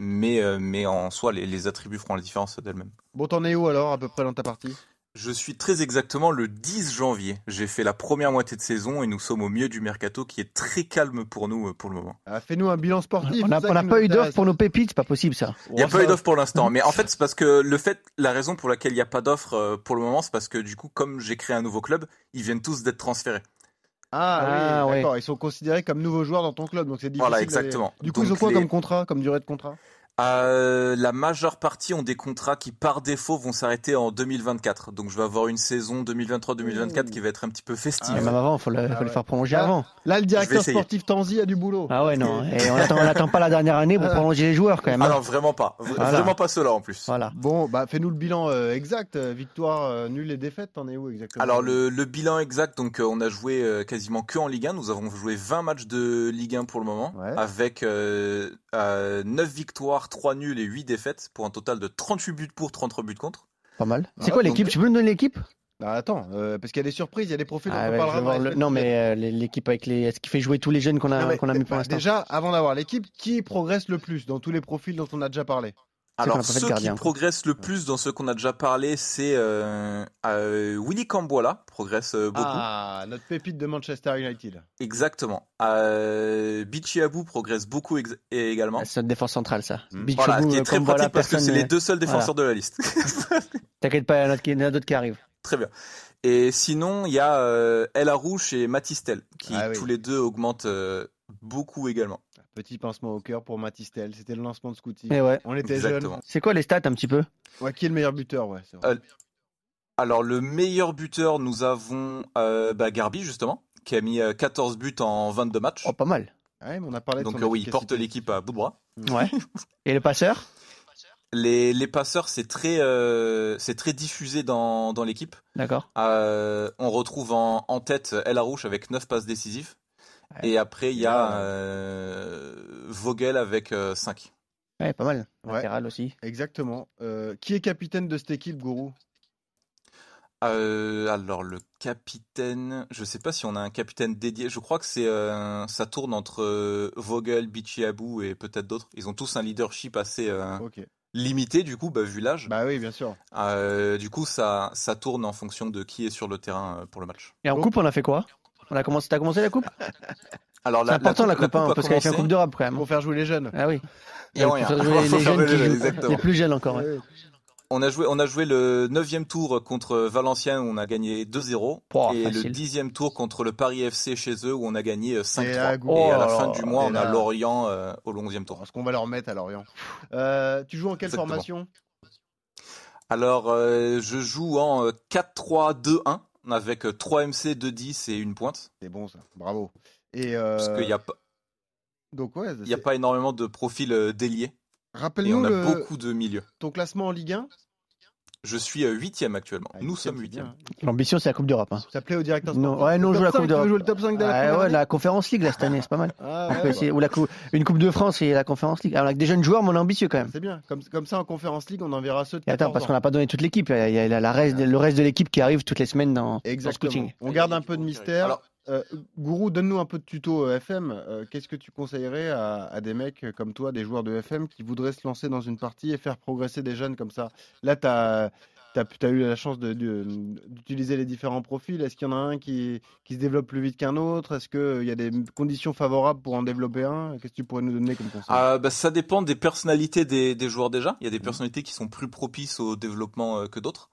mais, euh, mais en soi les, les attributs feront la différence d'elles-mêmes. Bon, t'en es où alors, à peu près dans ta partie? Je suis très exactement le 10 janvier. J'ai fait la première moitié de saison et nous sommes au milieu du mercato qui est très calme pour nous euh, pour le moment. Ah, Fais-nous un bilan sportif. On n'a pas eu d'offre pour nos pépites, c'est pas possible ça. Il n'y a pas eu d'offre pour l'instant, mais en fait c'est parce que le fait, la raison pour laquelle il n'y a pas d'offre euh, pour le moment, c'est parce que du coup comme j'ai créé un nouveau club, ils viennent tous d'être transférés. Ah, Ah, oui, ouais. d'accord. Ils sont considérés comme nouveaux joueurs dans ton club, donc c'est difficile. Voilà, exactement. Du coup, ils ont quoi les- comme contrat, comme durée de contrat? Euh, la majeure partie ont des contrats qui par défaut vont s'arrêter en 2024. Donc je vais avoir une saison 2023-2024 qui va être un petit peu festive. Et même avant, faut le, faut Ah le ouais. faire prolonger Ah. avant. Là, le directeur sportif Tanzi a du boulot. Ah ouais, non. Et on attend, on attend pas la dernière année pour Ah. prolonger les joueurs quand même. hein. Alors vraiment pas, V- Voilà. vraiment pas cela en plus. Voilà. Bon, bah fais-nous le bilan euh, exact. euh, victoire, euh, nul et défaite, t'en es où exactement? Alors le, le bilan exact, donc euh, on a joué euh, quasiment que en Ligue 1. Nous avons joué 20 matchs de Ligue 1 pour le moment, Ouais. avec euh, euh, 9 victoires, 3 nuls et 8 défaites, pour un total de 38 buts pour, 33 buts contre. Pas mal. C'est Ah, quoi donc- l'équipe Tu peux nous donner l'équipe? Bah, attends, euh, parce qu'il y a des surprises, il y a des profils dont Ah on parlera le- Non, mais euh, l'équipe avec les. Est-ce qu'il fait jouer tous les jeunes qu'on a, qu'on a mis pour bah, l'instant Déjà, avant d'avoir l'équipe, qui progresse le plus dans tous les profils dont on a déjà parlé? Alors ceux gardien, qui quoi. progressent le plus dans ceux qu'on a déjà parlé, c'est euh, euh, Willy Cambola, progresse euh, beaucoup. Ah, notre pépite de Manchester United. Exactement. Euh, Bichi Abou progresse beaucoup également. C'est notre défense centrale, ça. Hmm. Beach Voilà, qui est très comme pratique parce que c'est les deux seuls défenseurs de la liste. T'inquiète pas, il y en a d'autres qui- il y en a d'autres qui arrivent. Très bien. Et sinon, il y a euh, El Arouche et Matistel, qui Ah oui. tous les deux augmentent euh, beaucoup également. Petit pincement au cœur pour Matistel. C'était le lancement de Scouty. Mais ouais. On était Exactement. jeunes. C'est quoi les stats un petit peu? Ouais, qui est le meilleur buteur ouais, c'est vrai. Euh, Alors, le meilleur buteur, nous avons euh, bah, Garbi, justement, qui a mis euh, 14 buts en 22 matchs. Oh, pas mal. Ouais, mais on a parlé de Donc euh, oui, il porte l'équipe à bout de bras. Ouais. Et le passeur? Les, les passeurs, c'est très, euh, c'est très diffusé dans, dans l'équipe. D'accord. Euh, on retrouve en, en tête El Arouche avec 9 passes décisives. Ouais. Et après, il y a là, euh, Vogel avec 5. Ouais, pas mal. Ouais. Latéral aussi. Exactement. Euh, qui est capitaine de cette équipe, Gourou? Euh, alors le capitaine, je sais pas si on a un capitaine dédié. Je crois que c'est euh, ça tourne entre euh, Vogel, Bichiabou et peut-être d'autres. Ils ont tous un leadership assez euh, limité du coup, bah, vu l'âge. Bah oui, bien sûr. Euh, du coup, ça ça tourne en fonction de qui est sur le terrain euh, pour le match. Et en Oh. coupe, on a fait quoi? On a commencé, T'as commencé la coupe Alors C'est important la coupe, hein, a parce qu'elle fait un commencé. coupe d'Europe quand même. Pour faire jouer les jeunes. Ah oui. Et rien. Faut jouer les faire jeunes qui jouer les jouent. exactement. Les plus jeunes encore. ouais. Ouais, ouais. On a joué on a joué le neuvième tour contre Valenciennes où on a gagné 2-0 Pouah, et le facile. dixième tour contre le Paris FC chez eux où on a gagné euh, 5-3. Et Et, à. Oh la là fin du mois, on a là. Lorient euh, au 11e tour. Ce qu'on va leur mettre à Lorient. Euh, tu joues en quelle Exactement. formation? Alors, euh, je joue en euh, 4-3-2-1 avec euh, 3 MC, 2 10 et une pointe. C'est bon ça. Bravo. Et euh, Parce qu'il n'y a, pas- donc ouais, il y a pas énormément de profils euh, déliés. Et Rappelle-nous on a le- beaucoup de milieux. ton classement en Ligue 1. Je suis 8ème actuellement. Ah, Nous huitième, sommes c'est bien, 8ème. hein. L'ambition, c'est la Coupe d'Europe. Hein. Ça plaît au directeur Non, ouais, non, on joue la Coupe 5, tu veux d'Europe. jouer le top 5 de la Ouais, première ouais, la Conférence League là, cette année, c'est pas mal. Ah, On ouais, peut essayer- Ou la cou- une Coupe de France et la Conférence League. Alors, avec des jeunes joueurs, mais on est ambitieux quand même. C'est bien. Comme, comme ça, en Conférence League, on enverra ceux de Et attends, 14 parce qu'on n'a pas donné toute l'équipe. Il y a, la- la reste, le reste de l'équipe qui arrive toutes les semaines dans, dans le Exactement. scouting. On garde un peu de mystère. Alors, Euh, Gourou, donne-nous un peu de tuto euh, FM. Euh, Qu'est-ce que tu conseillerais à, à des mecs comme toi, des joueurs de FM, qui voudraient se lancer dans une partie et faire progresser des jeunes comme ça? Là, tu as, eu la chance d'utiliser les différents profils. Est-ce qu'il y en a un qui, qui se développe plus vite qu'un autre? Est-ce qu'il y a des conditions favorables pour en développer un? Qu'est-ce que tu pourrais nous donner comme conseil? Euh, bah, ça dépend des personnalités des, des joueurs déjà. Il y a des personnalités qui sont plus propices au développement que d'autres.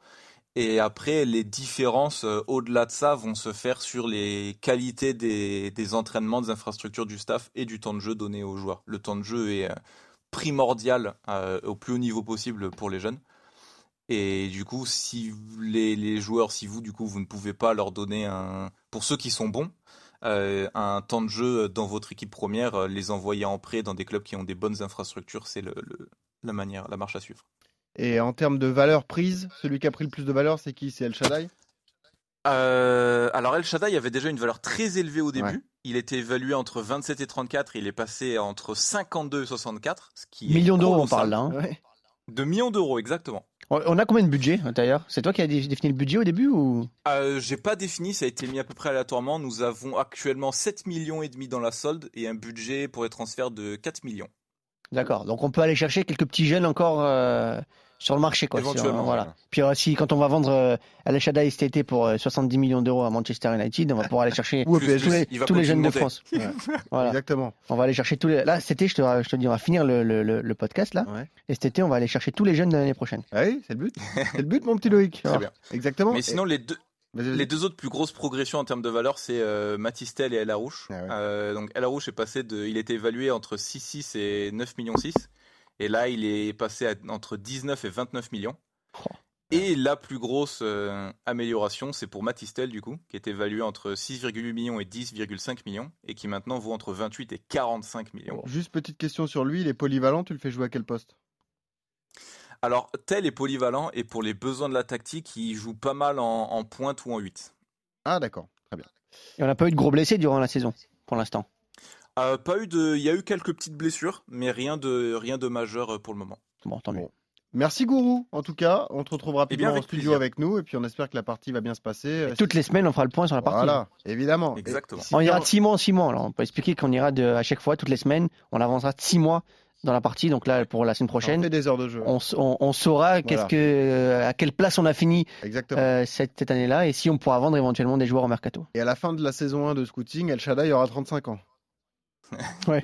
Et après, les différences euh, au-delà de ça vont se faire sur les qualités des, des entraînements, des infrastructures du staff et du temps de jeu donné aux joueurs. Le temps de jeu est euh, primordial euh, au plus haut niveau possible pour les jeunes. Et du coup, si les, les joueurs, si vous, du coup, vous ne pouvez pas leur donner un, pour ceux qui sont bons, un temps de jeu dans votre équipe première, les envoyer en prêt dans des clubs qui ont des bonnes infrastructures, c'est le- la manière, la marche à suivre. Et en termes de valeur prise, celui qui a pris le plus de valeur, c'est qui? C'est El Shaddai? Euh, alors El Shaddai avait déjà une valeur très élevée au début. Ouais. Il était évalué entre 27 et 34. Il est passé entre 52 et 64, ce qui Millions d'euros, on parle là. hein. Ouais. De millions d'euros, exactement. On a combien de budget d'ailleurs C'est toi qui as dé- défini le budget au début ou? Euh, J'ai pas défini, ça a été mis à peu près aléatoirement. Nous avons actuellement 7 millions et demi dans la solde et un budget pour les transferts de 4 millions. D'accord. Donc on peut aller chercher quelques petits jeunes encore euh, sur le marché, quoi. Éventuellement, Sur- voilà. voilà. Puis euh, si quand on va vendre euh, El Shaddai cet été pour euh, 70 millions d'euros à Manchester United, on va pouvoir aller chercher tous les, tous jeunes de France. Voilà. Exactement. On va aller chercher tous les. Là, cet été, je te, je te dis, on va finir le, le, le- le podcast là. Ouais. Et cet été, on va aller chercher tous les jeunes de l'année prochaine. Ah oui, c'est le but. C'est le but, mon petit Loïc. Très bien. Exactement. Mais sinon, les deux, les deux autres plus grosses progressions en termes de valeur, c'est euh, Matistel et El Arouche. Ah ouais. Euh, donc El Arouche est passé de, il était évalué entre 6,6 et 9 millions 6. Et là, il est passé à, entre 19 et 29 millions. Oh. Et la plus grosse euh, amélioration, c'est pour Matistel, du coup, qui est évalué entre 6,8 millions et 10,5 millions, et qui maintenant vaut entre 28 et 45 millions. Juste petite question sur lui, il est polyvalent, tu le fais jouer à quel poste? Alors, tel est polyvalent, et pour les besoins de la tactique, il joue pas mal en, en pointe ou en 8. Ah d'accord, très bien. Et on n'a pas eu de gros blessés durant la saison, pour l'instant? Euh, pas eu de, il y a eu quelques petites blessures, mais rien de, rien de majeur euh, pour le moment. Bon, tant mieux. Bon. Merci Gourou, en tout cas, on te retrouve rapidement Eh avec en studio plaisir. avec nous et puis on espère que la partie va bien se passer. Toutes les semaines, on fera le point sur la partie. Voilà, évidemment. Exactement. On ira de 6 mois en 6 mois. Alors, on peut expliquer qu'on ira de, à chaque fois, toutes les semaines, on avancera de 6 mois dans la partie. Donc là, pour la semaine on prochaine, fait des heures de jeu. on, on- on saura qu'est-ce que, euh, à quelle place on a fini Exactement. euh, cette, cette année-là et si on pourra vendre éventuellement des joueurs au mercato. Et à la fin de la saison 1 de Scouting, El Shaddai aura 35 ans. Ouais.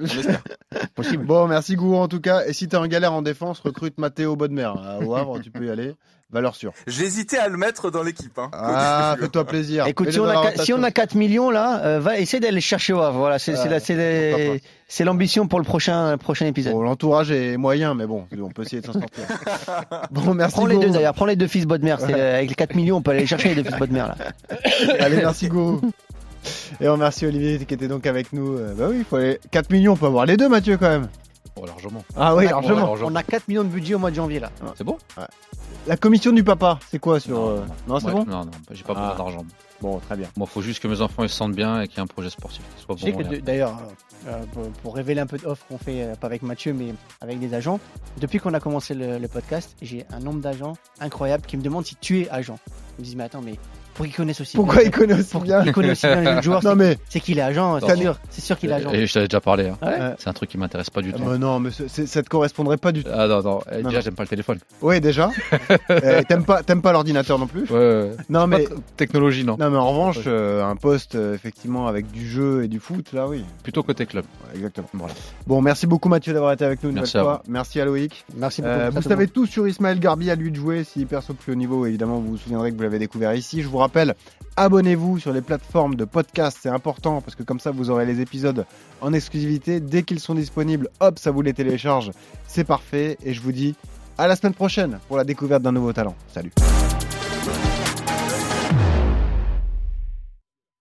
Possible. Bon, merci Gourou en tout cas. Et si t'es en galère en défense, recrute Mathéo Bodmer. Au Havre, tu peux y aller. Valeur sûre. J'hésitais à le mettre dans l'équipe. Hein. Ah, fais-toi plaisir. Écoute, si on, a, la qua- si on a 4 millions là, euh, va essayer d'aller le chercher au Havre. Voilà, c'est l'ambition pour le prochain, prochain épisode. Bon, l'entourage est moyen, mais bon, on peut essayer de s'en sortir. Bon, merci Prends les deux d'ailleurs, prends les deux fils Bodmer. Ouais. euh, Avec les 4 millions, on peut aller chercher les deux fils Bodmer là. Allez, merci Gourou. Et on remercie Olivier qui était donc avec nous. Euh, Bah oui, il faut aller... 4 millions, on peut avoir les deux, Mathieu, quand même. Oh, largement. Ah oui, on, a, largement. on a 4 millions de budget au mois de janvier là. C'est bon? La commission du papa, c'est quoi sur. euh, Non, c'est Ouais, bon? Non, non, j'ai pas Ah. besoin d'argent. Bon, très bien. Moi, faut juste que mes enfants ils se sentent bien et qu'il y ait un projet sportif qui soit Tu sais bon. que et- de- d'ailleurs, euh, pour, pour révéler un peu d'offres qu'on fait, euh, pas avec Mathieu, mais avec des agents, depuis qu'on a commencé le, le podcast, j'ai un nombre d'agents incroyable qui me demandent si tu es agent. Ils me disent, mais attends, mais pour qu'ils connaissent aussi Pourquoi bien, il connaît aussi pour bien qu'ils connaissent aussi bien les joueurs, Non, c'est- mais. c'est qu'il est agent, c'est sûr, c'est sûr qu'il est agent. Et je t'avais déjà parlé. hein. Ouais. C'est un truc qui m'intéresse pas du Ah tout. non, mais ça te correspondrait pas du tout. Ah non, non. eh, Non, déjà, non. j'aime pas le téléphone. Oui, déjà. Euh, T'aimes pas, t'aimes pas l'ordinateur non plus Ouais, ouais. Non, mais. Pas technologie, non. Non, mais en revanche, euh, un poste euh, effectivement avec du jeu et du foot, là, oui. Plutôt côté club. Ouais, exactement. Voilà. Bon, merci beaucoup Mathieu d'avoir été avec nous une Merci nouvelle à fois. Merci à Loïc. Merci beaucoup. Euh, vous savez tout sur Ismaël Garbi, à lui de jouer. S'il perso plus haut niveau, évidemment, vous vous souviendrez que vous l'avez découvert ici. Je vous rappelle, abonnez-vous sur les plateformes de podcast, c'est important parce que comme ça, vous aurez les épisodes en exclusivité. Dès qu'ils sont disponibles, hop, ça vous les télécharge. C'est parfait. Et je vous dis à la semaine prochaine pour la découverte d'un nouveau talent. Salut.